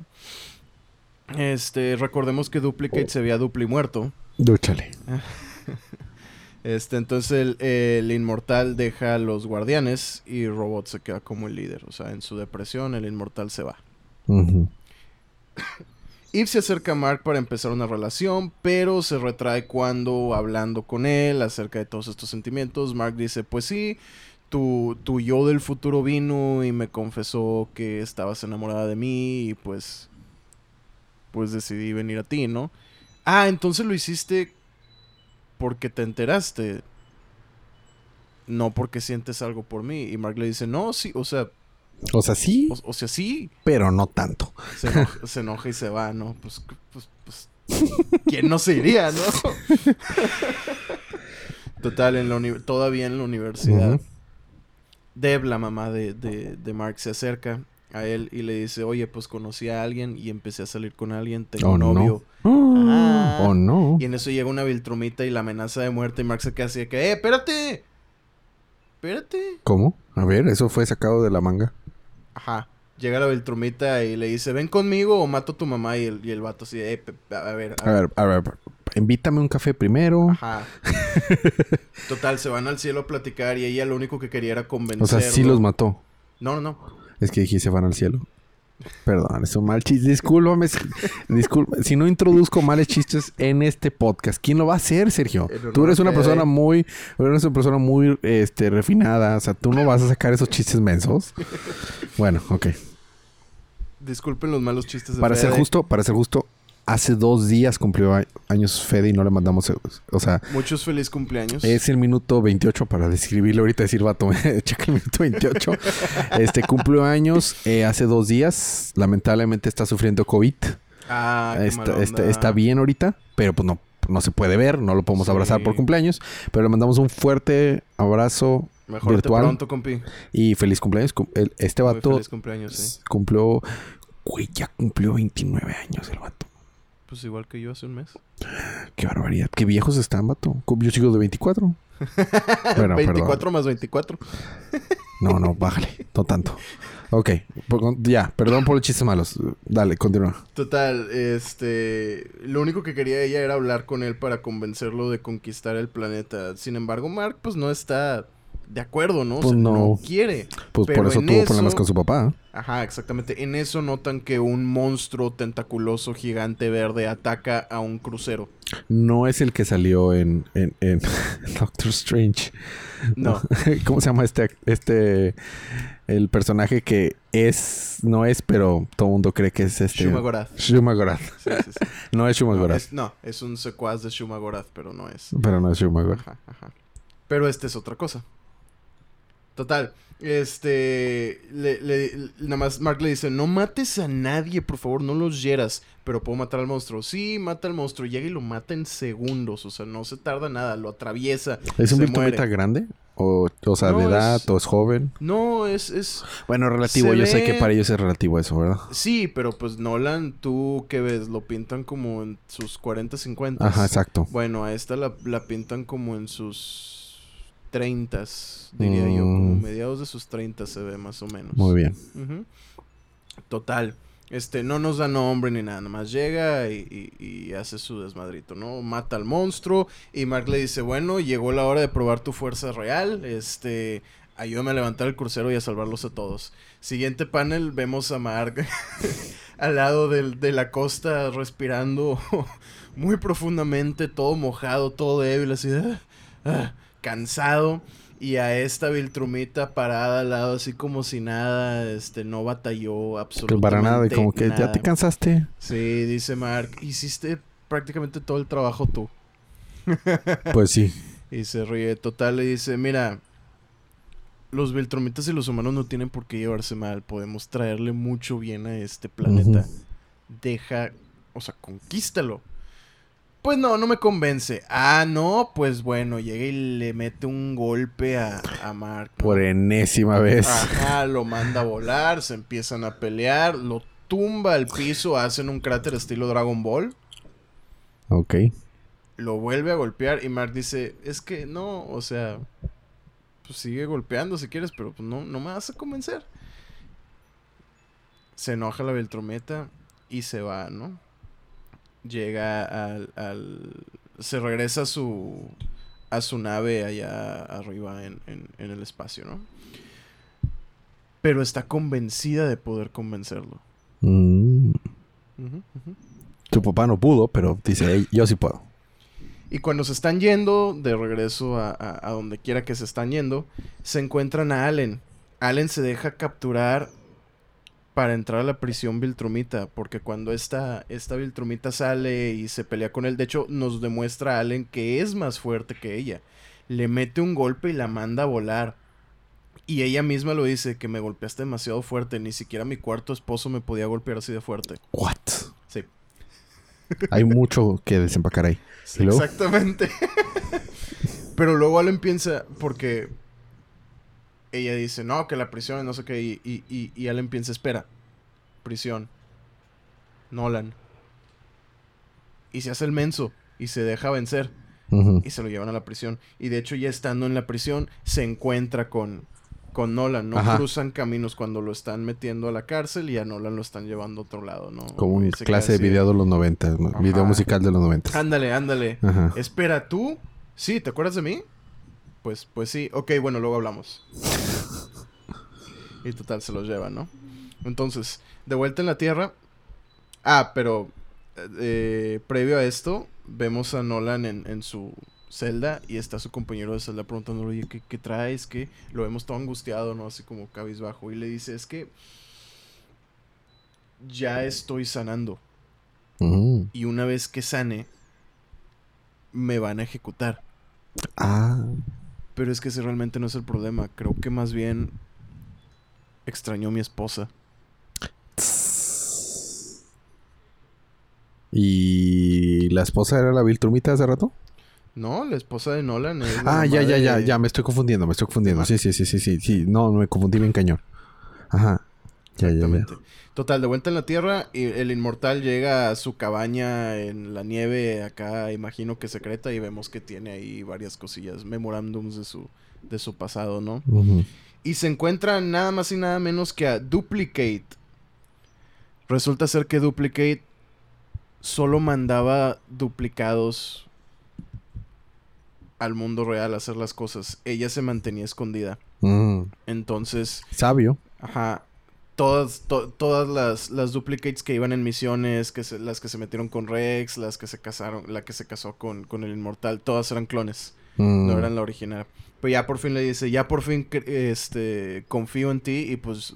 Este, recordemos que Duplicate se había dupli muerto. Dúchale. Este, entonces el, el inmortal deja a los guardianes y Robot se queda como el líder. O sea, en su depresión el inmortal se va. Ujú. Eve se acerca a Mark para empezar una relación, pero se retrae cuando hablando con él acerca de todos estos sentimientos. Mark dice, pues sí, tu, tu yo del futuro vino y me confesó que estabas enamorada de mí y pues, pues decidí venir a ti, ¿no? Ah, entonces lo hiciste porque te enteraste. No porque sientes algo por mí. Y Mark le dice, no, sí, o sea, O sea, sí, o, o sea, sí, pero no tanto. se enoja, se enoja y se va, ¿no? Pues, pues, pues, ¿quién no se iría, no? Total, en la todavía en la universidad, Ujú. Deb, la mamá de, de, de Mark, se acerca a él y le dice, oye, pues conocí a alguien y empecé a salir con alguien, tengo Oh, novio. no. Ah. Oh, no. Y en eso llega una Viltrumita y la amenaza de muerte y Mark se queda así de que, ¡eh, espérate! Espérate. ¿Cómo? A ver, eso fue sacado de la manga. Ajá. Llega la Beltrumita y le dice, ven conmigo o mato a tu mamá. Y el, y el vato así, de, "Eh, pe- pe- a ver, A ver, a ver, invítame un café primero. Ajá. Total, se van al cielo a platicar y ella lo único que quería era O convencerlo. sea, sí los mató. No, no, no. Es que dije, se van al cielo. Perdón, es un mal chiste. Discúlpame. disculpa. Si no introduzco males chistes en este podcast, ¿quién lo va a hacer, Sergio? Tú eres una persona muy, eres una persona muy este, refinada. O sea, tú no vas a sacar esos chistes mensos. Bueno, ok. Disculpen los malos chistes de Para ser justo, para ser justo, hace dos días cumplió años Fede y no le mandamos. O sea, Muchos feliz cumpleaños. es el minuto 28 para describirlo ahorita, decir, vato, checa el minuto 28. Este cumplió años eh, hace dos días. Lamentablemente está sufriendo COVID. Ah, qué está, está, onda. está bien ahorita, pero pues no, no se puede ver, no lo podemos Sí. abrazar por cumpleaños. Pero le mandamos un fuerte abrazo Mejor virtual. pronto, compi. y feliz cumpleaños. Este Muy vato feliz cumpleaños, sí. cumplió, güey, ya cumplió 29 años el vato. Pues igual que yo hace un mes. Qué barbaridad. Qué viejos están, vato. Yo sigo de 24. Bueno, 24 perdón. más 24. No, no, bájale. No tanto. Ok. por- Ya, perdón por los chistes malos. Dale, continúa. Total, este... Lo único que quería ella era hablar con él para convencerlo de conquistar el planeta. Sin embargo, Mark, pues no está de acuerdo, ¿no? O Pues sea, no. no quiere. Pues Pero por eso tuvo problemas con su papá. Ajá, exactamente. En eso notan que un monstruo tentaculoso gigante verde ataca a un crucero. No es el que salió en, en, en Doctor Strange. No. ¿Cómo se llama este, este, el personaje que es, no es, pero todo el mundo cree que es este? Shumagorath. Shumagorath. Sí, sí, sí. No es No, Shumagorath, es, no, es un secuaz de Shumagorath, pero no es. pero no es Shumagorath. Ajá, ajá. Pero este es otra cosa. Total. Este. Le, le- nada más Mark le dice: No mates a nadie, por favor, no los hieras. Pero puedo matar al monstruo. Sí, mata al monstruo. Llega y lo mata en segundos. O sea, no se tarda nada. Lo atraviesa. ¿Es un muere. grande? O, o sea, No, de edad, es- o es joven. No, es. es... Bueno, relativo. Yo sé que para ellos es relativo eso, ¿verdad? Sí, pero pues Nolan, tú qué ves, lo pintan como en sus 40, 50. Ajá, exacto. Bueno, a esta la, la pintan como en sus 30, diría yo. Mediados de sus 30 se ve más o menos. Muy bien. Total. Este, no nos da nombre ni nada, nada más llega y, y- y hace su desmadrito, ¿no? Mata al monstruo y Mark le dice, bueno, llegó la hora de probar tu fuerza real, este, ayúdame a levantar el crucero y a salvarlos a todos. Siguiente panel, vemos a Mark al lado del- de la costa respirando muy profundamente, todo mojado, todo débil, así, ah, ah, cansado. Y a esta Viltrumita parada al lado, así como si nada, este, no batalló absolutamente para nada, y como que ya te cansaste. Sí, dice Mark, hiciste prácticamente todo el trabajo tú. Pues sí. Y se ríe total y dice, mira, los Viltrumitas y los humanos no tienen por qué llevarse mal, podemos traerle mucho bien a este planeta. Deja, o sea, conquístalo. Pues no, no me convence. Ah, no, pues bueno, llega y le mete un golpe a, a Mark. ¿no? Por enésima vez. Ajá, lo manda a volar, se empiezan a pelear, lo tumba al piso, hacen un cráter estilo Dragon Ball, Ok. lo vuelve a golpear y Mark dice, es que no, o sea, pues sigue golpeando si quieres, pero pues no, no me vas a convencer. Se enoja la Beltrometa y se va, ¿no? Llega al, al- se regresa a su a su nave allá arriba en, en- en el espacio, ¿no? Pero está convencida de poder convencerlo. Mm. Ujú. Tu papá no pudo, pero dice, "Ey, yo sí puedo. Y cuando se están yendo de regreso a, a- a donde quiera que se están yendo, se encuentran a Allen. Allen se deja capturar para entrar a la prisión Viltrumita, porque cuando esta, esta Viltrumita sale y se pelea con él, de hecho nos demuestra a Allen que es más fuerte que ella. Le mete un golpe y la manda a volar. Y ella misma lo dice, que me golpeaste demasiado fuerte, ni siquiera mi cuarto esposo me podía golpear así de fuerte. What? Sí. Hay mucho que desempacar ahí. Exactamente. Pero luego Allen piensa, porque ella dice, no, que la prisión, no sé qué, y, y, y, y Allen piensa, espera, prisión, Nolan. Y se hace el menso y se deja vencer y se lo llevan a la prisión. Y de hecho ya estando en la prisión se encuentra con, con Nolan, ¿no? Ajá. Cruzan caminos cuando lo están metiendo a la cárcel y a Nolan lo están llevando a otro lado, ¿no? Como un Y se clase de video de los 90, Ajá. video musical de los 90. Ándale, ándale. Ajá. Espera, ¿tú? Sí, ¿te acuerdas de mí? Pues, pues sí. Ok, bueno, luego hablamos. y total, se los llevan, ¿no? Entonces, de vuelta en la Tierra. Ah, pero eh, previo a esto, vemos a Nolan en, en su celda y está su compañero de celda preguntándole, oye, ¿qué, qué traes? ¿Qué? Lo vemos todo angustiado, ¿no? Así como cabizbajo. Y le dice, es que ya estoy sanando. Y una vez que sane, me van a ejecutar. Ah. Pero es que ese realmente no es el problema. Creo que más bien extrañó a mi esposa. ¿Y la esposa era la Viltrumita hace rato? No, la esposa de Nolan es Ah, ya, ya, ya, de- ya, me estoy confundiendo, me estoy confundiendo. Sí, sí, sí, sí, sí, sí. No, me confundí bien cañón. Ajá. Ya, ya, ya. Exactamente. Total, de vuelta en la Tierra, y el inmortal llega a su cabaña en la nieve, acá imagino que secreta, y vemos que tiene ahí varias cosillas, memorándums de su, de su pasado, ¿no? Y se encuentra nada más y nada menos que a Duplicate. Resulta ser que Duplicate solo mandaba duplicados al mundo real a hacer las cosas. Ella se mantenía escondida. Mm. Entonces, Sabio. ajá, todas, to- todas las, las duplicates que iban en misiones, que se- las que se metieron con Rex, las que se casaron, la que se casó con, con el inmortal, todas eran clones. Mm. No eran la original. Pero ya por fin le dice, ya por fin este, confío en ti y pues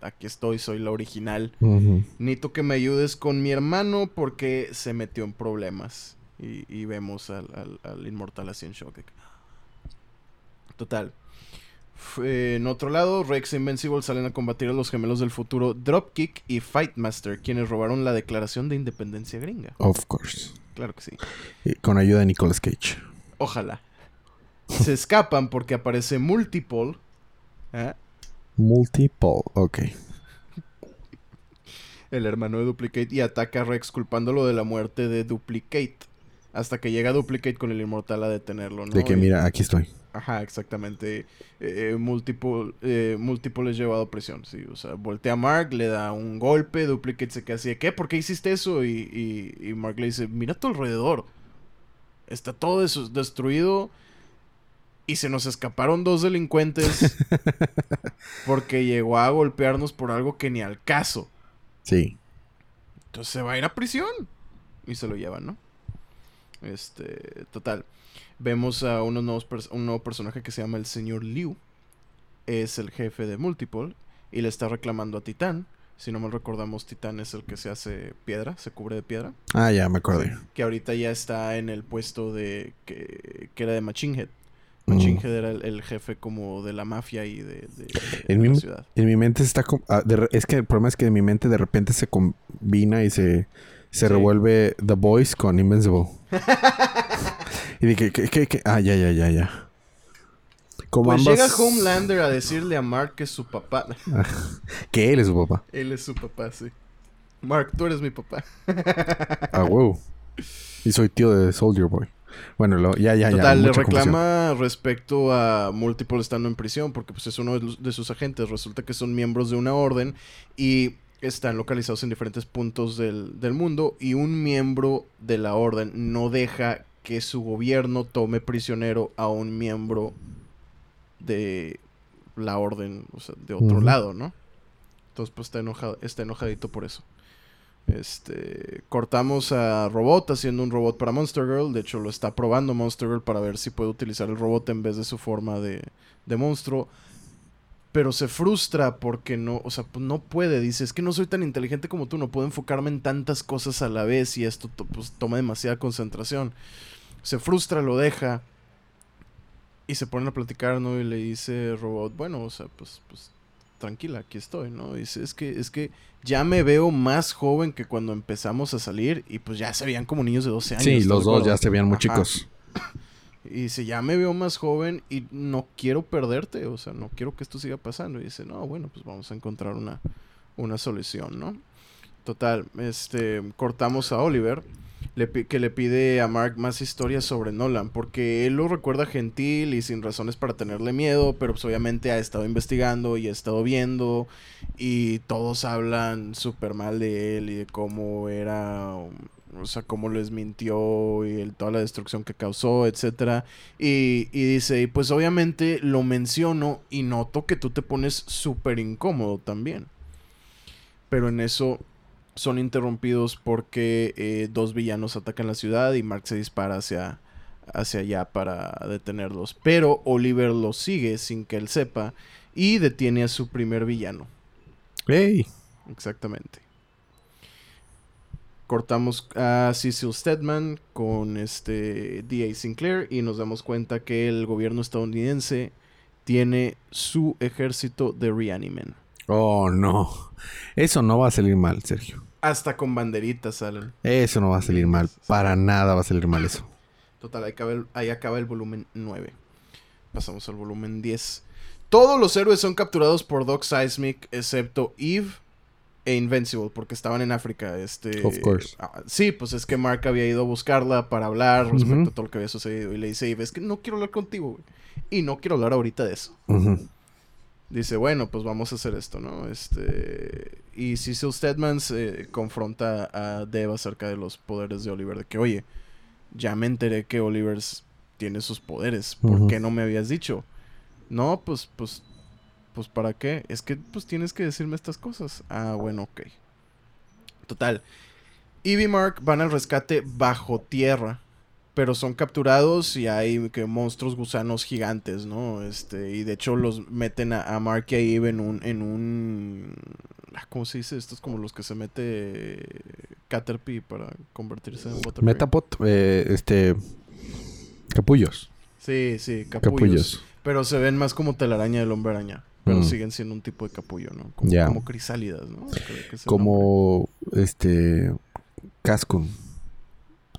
aquí estoy, soy la original. Ujú. Necesito que me ayudes con mi hermano porque se metió en problemas. Y, y vemos al, al- al inmortal así en shock. que- Total. F- en otro lado, Rex e Invincible salen a combatir a los gemelos del futuro Dropkick y Fightmaster, quienes robaron la declaración de independencia gringa. Of course. Claro que sí. Y con ayuda de Nicolas Cage. Ojalá. Se escapan porque aparece Multiple. ¿eh? Multiple. Ok. el hermano de Duplicate, y ataca a Rex culpándolo de la muerte de Duplicate. Hasta que llega Duplicate con el inmortal a detenerlo, ¿no? De que mira, aquí estoy. Ajá, exactamente. Eh, eh, Multiple, eh, es llevado a prisión, sí. O sea, voltea a Mark, le da un golpe, Duplicate se queda así de, ¿qué? ¿Por qué hiciste eso? Y, y, y Mark le dice, mira a tu alrededor. Está todo eso destruido. Y se nos escaparon dos delincuentes porque llegó a golpearnos por algo que ni al caso. Sí. Entonces se va a ir a prisión. Y se lo llevan, ¿no? Este, total. Vemos a unos nuevos un nuevo personaje que se llama el señor Liu. Es el jefe de Multiple. Y le está reclamando a Titán. Si no mal recordamos, Titán es el que se hace piedra, se cubre de piedra. Ah, ya me acordé. Que ahorita ya está en el puesto de. que, que era de Machine Head. Mm. Machine Head era el, el jefe como de la mafia y de, de- de En la mi- ciudad. En mi mente está... ah, es que el problema es que en mi mente de repente se combina y se... Se Sí. revuelve The Boys con Invincible. y dije, ¿qué, qué, qué? Ah, ya, ya, ya, ya. Como Pues ambas... llega Homelander a decirle a Mark que es su papá. Que él es su papá. Él es su papá, sí. Mark, tú eres mi papá. Ah, huevo. Y soy tío de Soldier Boy. Bueno, lo- ya, ya, ya. Total, le confusión. reclama respecto a Multiple estando en prisión porque pues es uno de, los- de sus agentes. Resulta que son miembros de una orden y están localizados en diferentes puntos del, del mundo y un miembro de la orden no deja que su gobierno tome prisionero a un miembro de la orden, o sea, de otro lado, ¿no? Entonces pues está enojado, está enojadito por eso. Este, cortamos a Robot haciendo un robot para Monster Girl. De hecho, lo está probando Monster Girl para ver si puede utilizar el robot en vez de su forma de, de monstruo. Pero se frustra porque no, o sea, pues, no puede. Dice, es que no soy tan inteligente como tú, no puedo enfocarme en tantas cosas a la vez y esto to- pues, toma demasiada concentración. Se frustra, lo deja. Y se ponen a platicar, ¿no? Y le dice Robot, bueno, o sea, pues, pues tranquila, aquí estoy, ¿no? Dice, es que, es que ya me veo más joven que cuando empezamos a salir y pues ya se veían como niños de 12 años. Sí, ¿estás los dos ya se veían muy Ajá. chicos. Y dice, ya me veo más joven y no quiero perderte, o sea, no quiero que esto siga pasando. Y dice, no, bueno, pues vamos a encontrar una, una solución, ¿no? Total, este, cortamos a Oliver, le que le pide a Mark más historias sobre Nolan, porque él lo recuerda gentil y sin razones para tenerle miedo, pero pues obviamente ha estado investigando y ha estado viendo y todos hablan súper mal de él y de cómo era, o sea, cómo les mintió y el- toda la destrucción que causó, etcétera. Y, y dice, y pues obviamente lo menciono y noto que tú te pones súper incómodo también. Pero en eso son interrumpidos porque eh, dos villanos atacan la ciudad y Mark se dispara hacia, hacia allá para detenerlos. Pero Oliver los sigue sin que él sepa y detiene a su primer villano. ¡Ey! Exactamente. Cortamos a Cecil Stedman con este D.A. Sinclair y nos damos cuenta que el gobierno estadounidense tiene su ejército de Reanimen. Oh, no. Eso no va a salir mal, Sergio. Hasta con banderitas salen. Eso no va a salir mal. Para nada va a salir mal eso. Total, ahí acaba el, ahí acaba el volumen 9. Pasamos al volumen 10. Todos los héroes son capturados por Doc Seismic, excepto Eve e Invincible, porque estaban en África. Este, Of course. ah, sí, pues es que Mark había ido a buscarla para hablar respecto a todo lo que había sucedido. Y le dice, Eve, es que no quiero hablar contigo, güey. Y no quiero hablar ahorita de eso. Dice, bueno, pues vamos a hacer esto, ¿no? Este... Y Cecil Stedman se confronta a Dev acerca de los poderes de Oliver. De que, oye, ya me enteré que Oliver tiene sus poderes. ¿Por qué no me habías dicho? No, pues, pues, pues, ¿para qué? Es que, pues, tienes que decirme estas cosas. Ah, bueno, ok. Total. Eve y Mark van al rescate bajo tierra. Pero son capturados y hay que monstruos gusanos gigantes, ¿no? Este, y de hecho los meten a, a Mark y a Eve en un, en un. ah, ¿Cómo se dice? Estos como los que se mete Caterpie para convertirse en Butterfly. Metapod, eh, este. Capullos. Sí, sí, capullos. Capullos. Pero se ven más como telaraña del hombre araña. Pero Mm. siguen siendo un tipo de capullo, ¿no? Como, como crisálidas, ¿no? Que es el nombre. Como. Este. Cascun.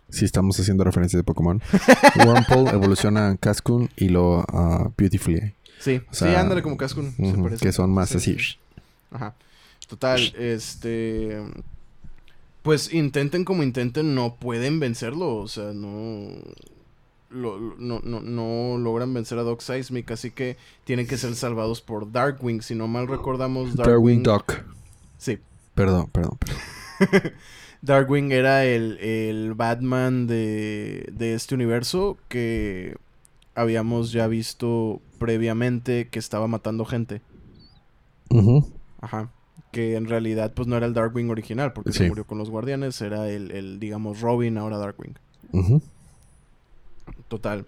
Si estamos haciendo referencia de Pokémon. Wurmple evoluciona a Cascun y lo a Beautifully. Sí, o sea, sí, ándale como parece. que son más Sí, así. sí. Ajá. Total, este. Pues intenten como intenten, no pueden vencerlo. O sea, no. lo- no, no, no logran vencer a Doc Seismic, así que tienen que ser salvados por Darkwing. Si no mal recordamos, Darwin Darkwing. Duck. Sí. Perdón, perdón, perdón. Darkwing era el, el Batman de, de este universo que habíamos ya visto previamente que estaba matando gente. Ajá. Que en realidad pues no era el Darkwing original porque se murió con los guardianes, era el, el, digamos Robin, ahora Darkwing. Total.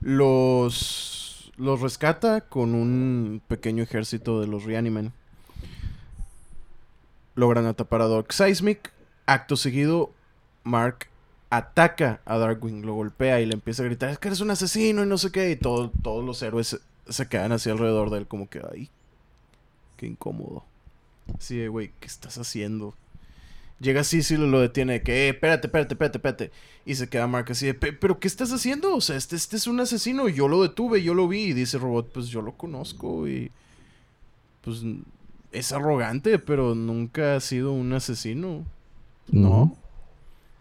Los los rescata con un pequeño ejército de los Reanimen. Logran atrapar a Dark Seismic. Acto seguido, Mark ataca a Darkwing, lo golpea y le empieza a gritar, es que eres un asesino y no sé qué. Y todo- todos los héroes se, quedan así alrededor de él como que, ay, qué incómodo. Sí, de, güey, ¿qué estás haciendo? Llega Cecil y lo detiene de que, eh, espérate, espérate, espérate, espérate. Y se queda Mark así de, "Pe- ¿pero qué estás haciendo? O sea, este, este es un asesino, yo lo detuve, yo lo vi. Y dice Robot, pues yo lo conozco y... Pues es arrogante, pero nunca ha sido un asesino. No.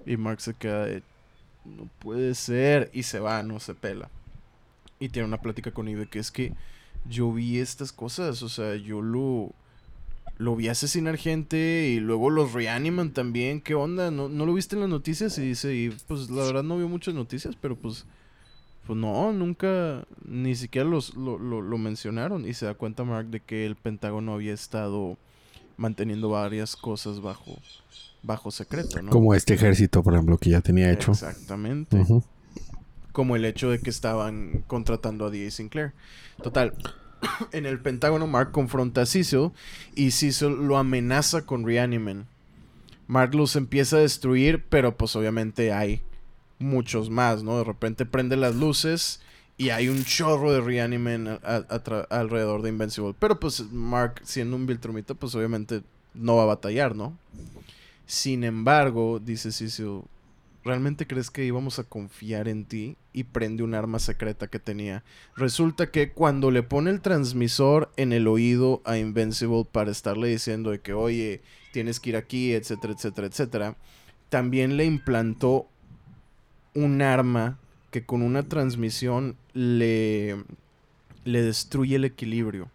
Y Mark se queda de, no puede ser. Y se va, no se pela. Y tiene una plática con Ibe que es que yo vi estas cosas, o sea, yo lo... Lo vi asesinar gente y luego los reaniman también. ¿Qué onda? ¿No, no lo viste en las noticias? Y dice, y pues la verdad no vio muchas noticias, pero pues... Pues no, nunca, ni siquiera los, lo, lo, lo mencionaron. Y se da cuenta Mark de que el Pentágono había estado manteniendo varias cosas bajo, bajo secreto, ¿no? Como este ejército, por ejemplo, que ya tenía hecho. Exactamente. Como el hecho de que estaban contratando a D.A. Sinclair. Total. En el Pentágono, Mark confronta a Cecil y Cecil lo amenaza con Reaniman. Mark los empieza a destruir, pero pues obviamente hay muchos más, ¿no? De repente prende las luces y hay un chorro de Reaniman a- a- atra- alrededor de Invincible. Pero pues Mark, siendo un Viltrumita, pues obviamente no va a batallar, ¿no? Sin embargo, dice Cecil, ¿realmente crees que íbamos a confiar en ti? Y prende un arma secreta que tenía. Resulta que cuando le pone el transmisor en el oído a Invincible para estarle diciendo de que, oye, tienes que ir aquí, etcétera, etcétera, etcétera, también le implantó un arma que con una transmisión le, le destruye el equilibrio.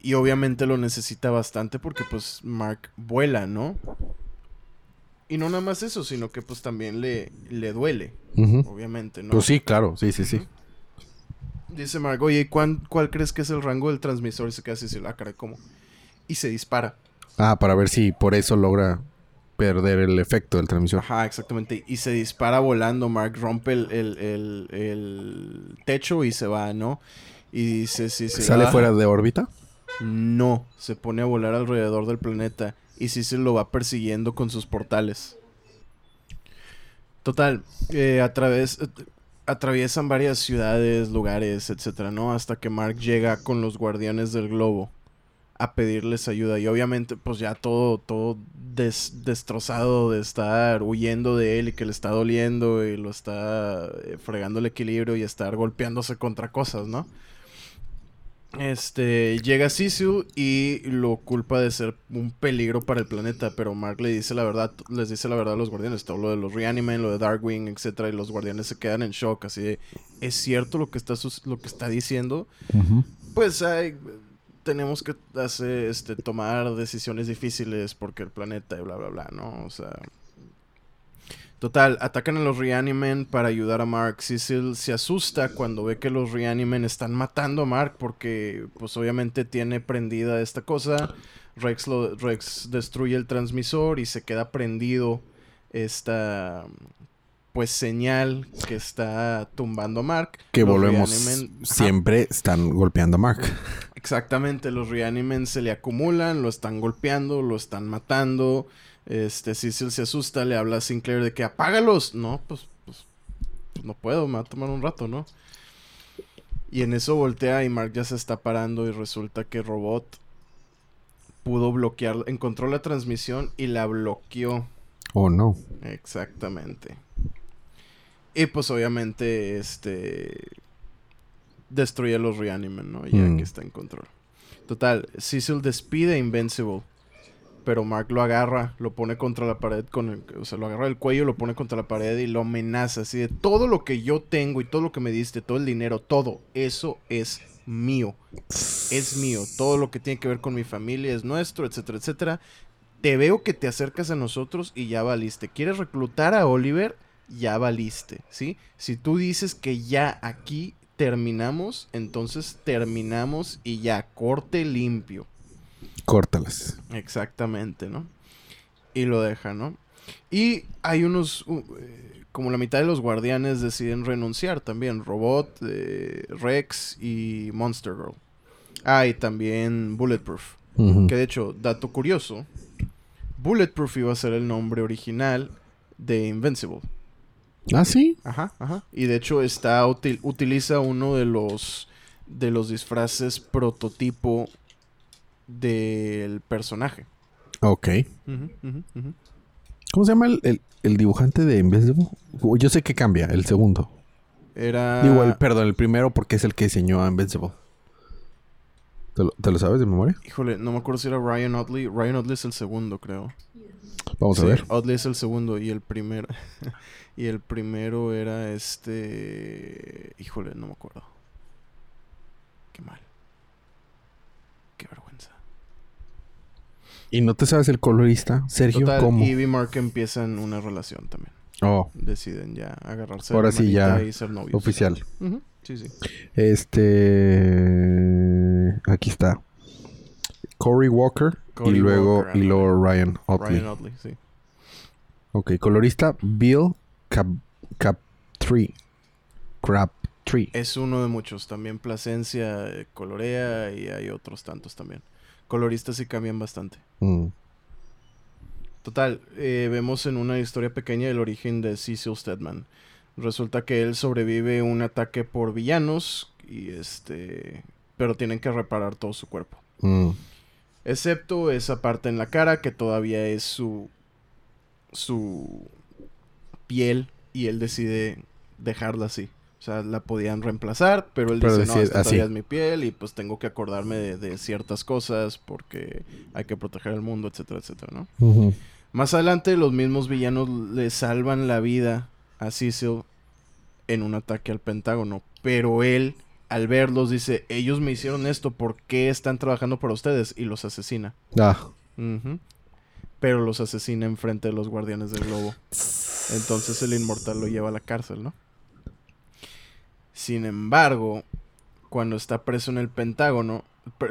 Y obviamente lo necesita bastante porque pues Mark vuela, ¿no? Y no nada más eso, sino que pues también le, le duele, obviamente, ¿no? Pues sí, claro, sí, sí, sí. Dice Mark, oye, ¿y cuán- ¿cuál crees que es el rango del transmisor? Y se queda así, dice, ah, caray, ¿cómo? Y se dispara. Ah, para ver si por eso logra perder el efecto del transmisor. Ajá, exactamente. Y se dispara volando. Mark rompe el, el- el- el techo y se va, ¿no? Y dice, sí, sí. ¿Sale ah, fuera de órbita? No, se pone a volar alrededor del planeta. Y se lo va persiguiendo con sus portales. Total, eh, a través, eh, atraviesan varias ciudades, lugares, etcétera, ¿no? Hasta que Mark llega con los guardianes del globo a pedirles ayuda. Y obviamente, pues ya todo, todo des- destrozado de estar huyendo de él y que le está doliendo y lo está eh, fregando el equilibrio y estar golpeándose contra cosas, ¿no? Este, llega Sisu y lo culpa de ser un peligro para el planeta, pero Mark le dice la verdad, les dice la verdad a los guardianes, todo lo de los Reanimen, lo de Darkwing, etcétera, y los guardianes se quedan en shock, así de, ¿es cierto lo que está, lo que está diciendo? Pues hay, tenemos que hacer, este, tomar decisiones difíciles porque el planeta y bla, bla, bla, ¿no? O sea, Total, atacan a los Reanimen para ayudar a Mark. Cecil se asusta cuando ve que los Reanimen están matando a Mark porque, pues obviamente tiene prendida esta cosa. Rex, Rex destruye el transmisor y se queda prendido esta, pues, señal que está tumbando a Mark. Que volvemos. Siempre están golpeando a Mark. Exactamente, los Reanimen se le acumulan, lo están golpeando, lo están matando. Este, Cecil se asusta, le habla a Sinclair de que apágalos. No, pues, pues, pues, no puedo, me va a tomar un rato, ¿no? Y en eso voltea y Mark ya se está parando y resulta que Robot pudo bloquear, encontró la transmisión y la bloqueó. Oh, no. Exactamente. Y pues obviamente, este, destruye a los Reanimen, ¿no? Ya mm. que está en control. Total, Cecil despide a Invincible pero Mark lo agarra, lo pone contra la pared, con el, o sea, lo agarra del cuello, lo pone contra la pared y lo amenaza, así de todo lo que yo tengo y todo lo que me diste, todo el dinero, todo, eso es mío, es mío, todo lo que tiene que ver con mi familia es nuestro, etcétera, etcétera. Te veo que te acercas a nosotros y ya valiste. ¿Quieres reclutar a Oliver? Ya valiste, ¿sí? Si tú dices que ya aquí terminamos, entonces terminamos y ya, corte limpio. Córtalas. Exactamente, ¿no? Y lo deja, ¿no? Y hay unos, eh, como la mitad de los guardianes deciden renunciar también. Robot, eh, Rex y Monster Girl. Ah, y también Bulletproof. Que de hecho, dato curioso, Bulletproof iba a ser el nombre original de Invincible. Ah, sí. Ajá, ajá. Y de hecho está utiliza uno de los de los disfraces prototipo del personaje. Ok. ¿Cómo se llama el, dibujante de Invisible? Yo sé que cambia, el segundo. Era. Digo, el, perdón, el primero porque es el que diseñó a Invincible. ¿Te lo, sabes de memoria? Híjole, no me acuerdo si era Ryan Oddly. Ryan Oddly es el segundo, creo. Vamos a ver. Oddly es el segundo y el primero. y el primero era este. Híjole, no me acuerdo. Qué mal. Qué vergüenza. ¿Y no te sabes el colorista? Sergio, Total, ¿cómo? Eve y Mark empiezan una relación también. Oh. Deciden ya agarrarse Ahora sí, ya. Y ser novios. Oficial. Sí, sí. Este. Aquí está. Corey Walker. y luego, y luego Ryan Otley. Ryan Otley, sí. Ok, colorista Bill Cap, Tree. Crab Tree. Es uno de muchos. También Plasencia eh, colorea y hay otros tantos también coloristas sí cambian bastante. Mm. Total, eh, vemos en una historia pequeña el origen de Cecil Stedman. Resulta que él sobrevive un ataque por villanos y este, pero tienen que reparar todo su cuerpo. Mm. Excepto esa parte en la cara que todavía es su su piel y él decide dejarla así. O sea, la podían reemplazar, pero él dice, no, esta todavía es mi piel y pues tengo que acordarme de, ciertas cosas porque hay que proteger el mundo, etcétera, etcétera, ¿no? Más adelante los mismos villanos le salvan la vida a Cecil en un ataque al Pentágono, pero él al verlos dice, ellos me hicieron esto, ¿por qué están trabajando para ustedes? Y los asesina. Ah. Pero los asesina en frente de los guardianes del globo. Entonces el inmortal lo lleva a la cárcel, ¿no? Sin embargo, cuando está preso en el Pentágono,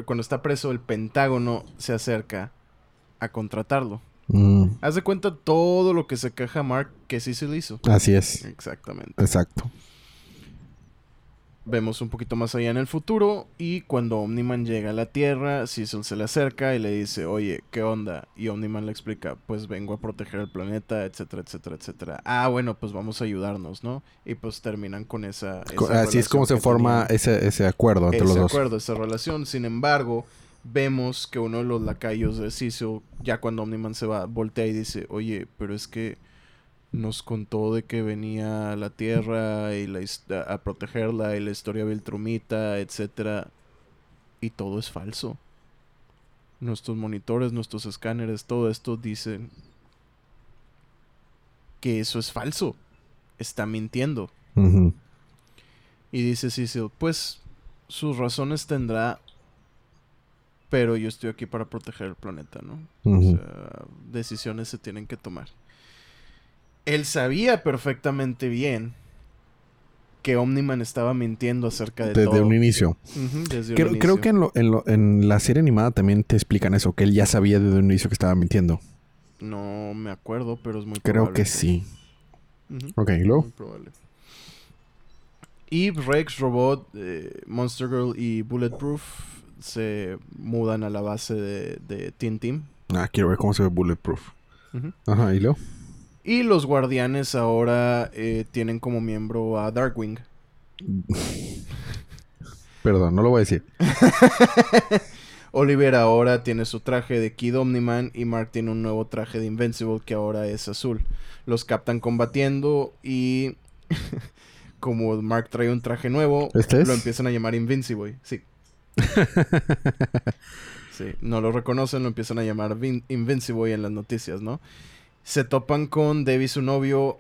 cuando está preso el Pentágono se acerca a contratarlo. Mm. Haz de cuenta todo lo que se queja Mark que sí se le hizo. Así es. Exactamente. Exacto vemos un poquito más allá en el futuro y cuando Omniman llega a la Tierra, Cecil se le acerca y le dice, oye, ¿qué onda? Y Omniman le explica, pues vengo a proteger el planeta, etcétera, etcétera, etcétera. Ah, bueno, pues vamos a ayudarnos, ¿no? Y pues terminan con esa... Así es como se forma ese, ese acuerdo entre los dos. Ese acuerdo, esa relación. Sin embargo, vemos que uno de los lacayos de Cecil, ya cuando Omniman se va, voltea y dice, oye, pero es que nos contó de que venía a la Tierra y la, a protegerla y la historia Viltrumita, etcétera. y todo es falso. Nuestros monitores, nuestros escáneres, todo esto dicen que eso es falso. Está mintiendo. Y dice Cecil, pues sus razones tendrá, pero yo estoy aquí para proteger el planeta, ¿no? O sea, decisiones se tienen que tomar. Él sabía perfectamente bien que Omniman estaba mintiendo acerca de Desde todo. un inicio. Desde un Creo, creo inicio. que en, lo- en, lo- en la serie animada también te explican eso, que él ya sabía desde un inicio que estaba mintiendo. No me acuerdo, pero es muy Creo probable. que sí. Ujú, Ok, ¿y luego? Muy probable. Eve, Rex, Robot, eh, Monster Girl y Bulletproof se mudan a la base de, de Teen Team. Ah, quiero ver cómo se ve Bulletproof. Ajá, ¿y luego? Y los guardianes ahora eh, tienen como miembro a Darkwing. Perdón, no lo voy a decir. Oliver ahora tiene su traje de Kid Omniman y Mark tiene un nuevo traje de Invincible que ahora es azul. Los captan combatiendo y como Mark trae un traje nuevo, ¿Este es? lo empiezan a llamar Invincible. Sí. sí, no lo reconocen, lo empiezan a llamar Vin- Invincible en las noticias, ¿no? Se topan con Debbie, su novio,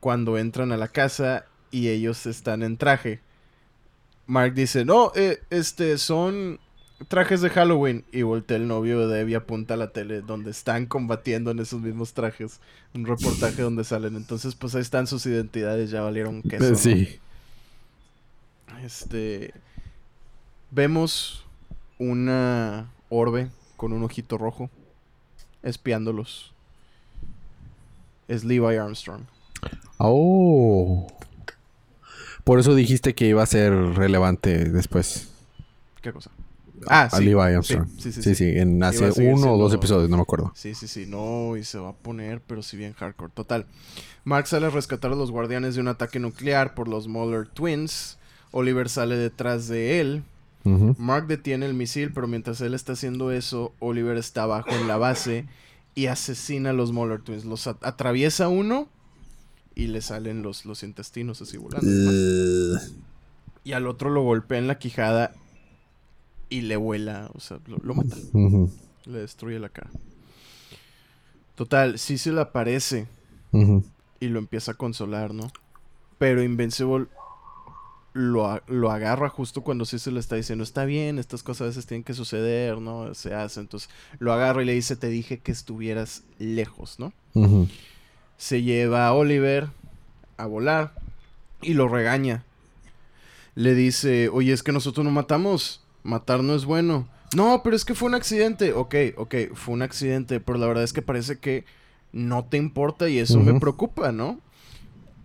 cuando entran a la casa y ellos están en traje. Mark dice, no, eh, este, son trajes de Halloween. Y voltea el novio de Debbie, apunta a la tele donde están combatiendo en esos mismos trajes. Un reportaje donde salen. Entonces, pues ahí están sus identidades, ya valieron queso. ¿no? sí. Este. Vemos una orbe con un ojito rojo espiándolos. Es Levi Armstrong. Oh. Por eso dijiste que iba a ser relevante después. ¿Qué cosa? Ah, a sí. Levi Armstrong. Sí, sí, sí, sí. En hace uno o dos episodios, no me acuerdo. Sí, sí, sí. No, y se va a poner, pero si bien hardcore. Total. Mark sale a rescatar a los guardianes de un ataque nuclear por los Muller Twins. Oliver sale detrás de él. Mark detiene el misil, pero mientras él está haciendo eso, Oliver está abajo en la base y asesina a los Muller Twins. Los at- atraviesa uno y le salen los, los intestinos así volando. ¿no? Y al otro lo golpea en la quijada y le vuela, o sea, lo, lo mata. Le destruye la cara. Total, sí se le aparece y lo empieza a consolar, ¿no? Pero Invincible lo, lo agarra justo cuando sí se le está diciendo, está bien, estas cosas a veces tienen que suceder, ¿no? Se hace. Entonces lo agarra y le dice, te dije que estuvieras lejos, ¿no? Se lleva a Oliver a volar y lo regaña. Le dice, oye, es que nosotros no matamos. Matar no es bueno. No, pero es que fue un accidente. Ok, ok, fue un accidente, pero la verdad es que parece que no te importa y eso me preocupa, ¿no?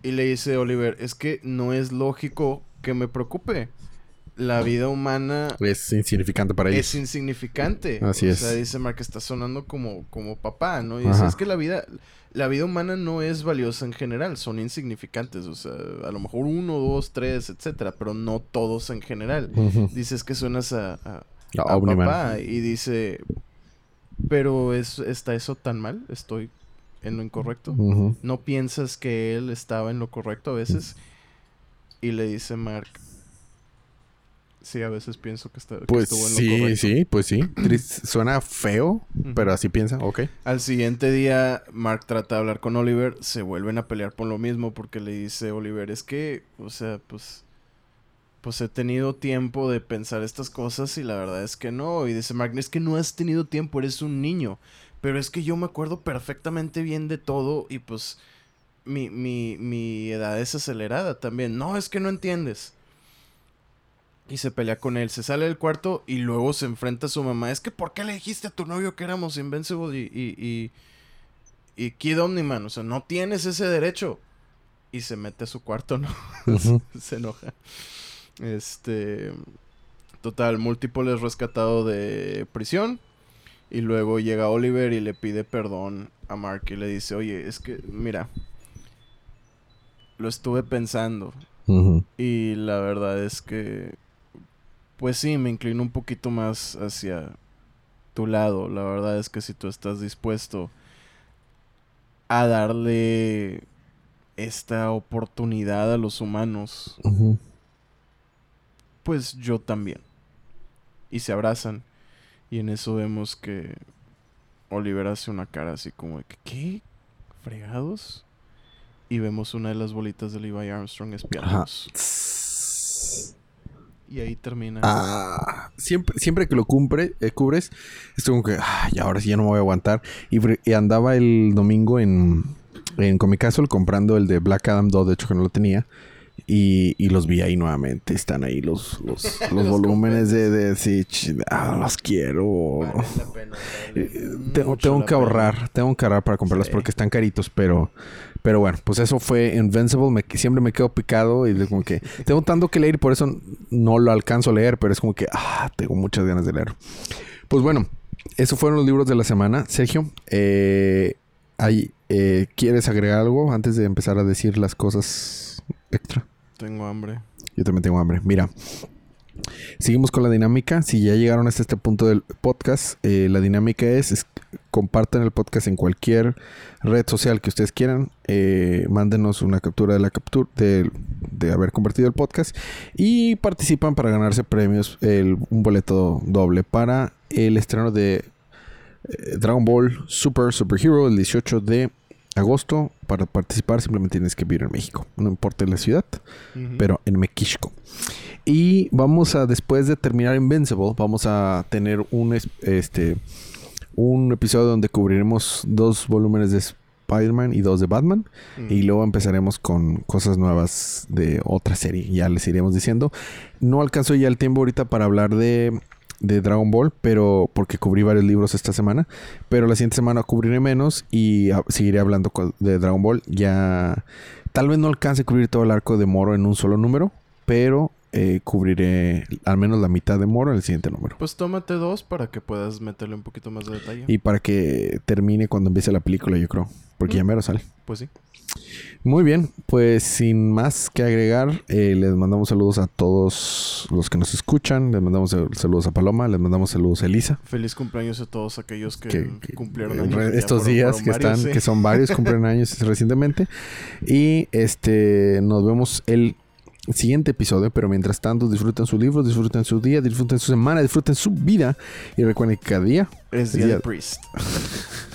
Y le dice Oliver, es que no es lógico que me preocupe. La vida humana Es insignificante para ellos. es insignificante. Así o es. sea, dice Mark, está sonando como, como papá, ¿no? Y dice, es que la vida, la vida humana no es valiosa en general, son insignificantes. O sea, a lo mejor uno, dos, tres, etcétera, pero no todos en general. Ujú. Dice, es que suenas a, papá. Y dice, pero es, ¿está eso tan mal? ¿Estoy en lo incorrecto? ¿No piensas que él estaba en lo correcto a veces? Y le dice Mark, sí, a veces pienso que, está, que Pues estuvo en lo sí, correcto. sí, pues sí. Suena feo, pero así piensa. Ok. Al siguiente día, Mark trata de hablar con Oliver. Se vuelven a pelear por lo mismo porque le dice Oliver, es que, o sea, pues... Pues he tenido tiempo de pensar estas cosas y la verdad es que no. Y dice Mark, es que no has tenido tiempo, eres un niño. Pero es que yo me acuerdo perfectamente bien de todo y pues mi, mi, mi edad es acelerada también. No, es que no entiendes. Y se pelea con él, se sale del cuarto y luego se enfrenta a su mamá. Es que ¿por qué le dijiste a tu novio que éramos Invincible y, y, y, y Kid Omniman? O sea, no tienes ese derecho. Y se mete a su cuarto, ¿no? Se enoja. Este. Total, Múltiple es rescatado de prisión. Y luego llega Oliver y le pide perdón a Mark y le dice: Oye, es que, mira. Lo estuve pensando. Y la verdad es que. Pues sí, me inclino un poquito más hacia tu lado. La verdad es que si tú estás dispuesto a darle esta oportunidad a los humanos, pues yo también. y se abrazan. Y en eso vemos que Oliver hace una cara así como de que, ¿qué? ¿Fregados? Y vemos una de las bolitas de Levi Armstrong espiándonos. Y ahí termina. Ah, siempre, siempre que lo cumple, eh, cubres, es como que, ay, ahora sí ya no me voy a aguantar. Y, andaba el domingo en, en Comic Castle comprando el de Black Adam 2, de hecho que no lo tenía. Y, y los vi ahí nuevamente. Están ahí los, los, los Los volúmenes de, de sí, ah, los quiero. Vale la pena, vale Eh, tengo, tengo la que pena. ahorrar, tengo que ahorrar para comprarlos Sí. porque están caritos, pero, pero bueno, pues eso fue Invincible, me, siempre me quedo picado y como que tengo tanto que leer y por eso no lo alcanzo a leer, pero es como que, ah, tengo muchas ganas de leer. Pues bueno, esos fueron los libros de la semana. Sergio, eh, hay, eh, ¿quieres agregar algo antes de empezar a decir las cosas extra? Tengo hambre. Yo también tengo hambre. Mira, seguimos con la dinámica. Si ya llegaron hasta este punto del podcast, eh, la dinámica es, es compartan el podcast en cualquier red social que ustedes quieran. Eh, mándenos una captura de la captura de, haber compartido el podcast y participan para ganarse premios, el- un boleto doble para el estreno de eh, Dragon Ball Super Super Hero el 18 de agosto. Para participar simplemente tienes que vivir en México, no importa la ciudad pero en Mequisco. Y vamos a, después de terminar Invincible, vamos a tener un, es- este, un episodio donde cubriremos dos volúmenes de Spider-Man y dos de Batman. Y luego empezaremos con cosas nuevas de otra serie. Ya les iremos diciendo. No alcanzó ya el tiempo ahorita para hablar de, de Dragon Ball, pero porque cubrí varios libros esta semana. Pero la siguiente semana cubriré menos y seguiré hablando de Dragon Ball. Ya tal vez no alcance a cubrir todo el arco de Moro en un solo número, pero eh, cubriré al menos la mitad de Moro en el siguiente número. Pues tómate dos para que puedas meterle un poquito más de detalle. Y para que termine cuando empiece la película, yo creo. Porque ya Mm. mero sale. Pues sí. Muy bien, pues sin más que agregar, eh, les mandamos saludos a todos los que nos escuchan, les mandamos sal- saludos a Paloma, les mandamos saludos a Elisa, Feliz cumpleaños a todos aquellos que, que, que- cumplieron eh, años. estos fueron- días fueron que varios, están, que son varios, cumplen años recientemente. Y este nos vemos el siguiente episodio, pero mientras tanto disfruten su libro, disfruten su día, disfruten su semana, disfruten su vida y recuerden que cada día Es el día día- del Priest.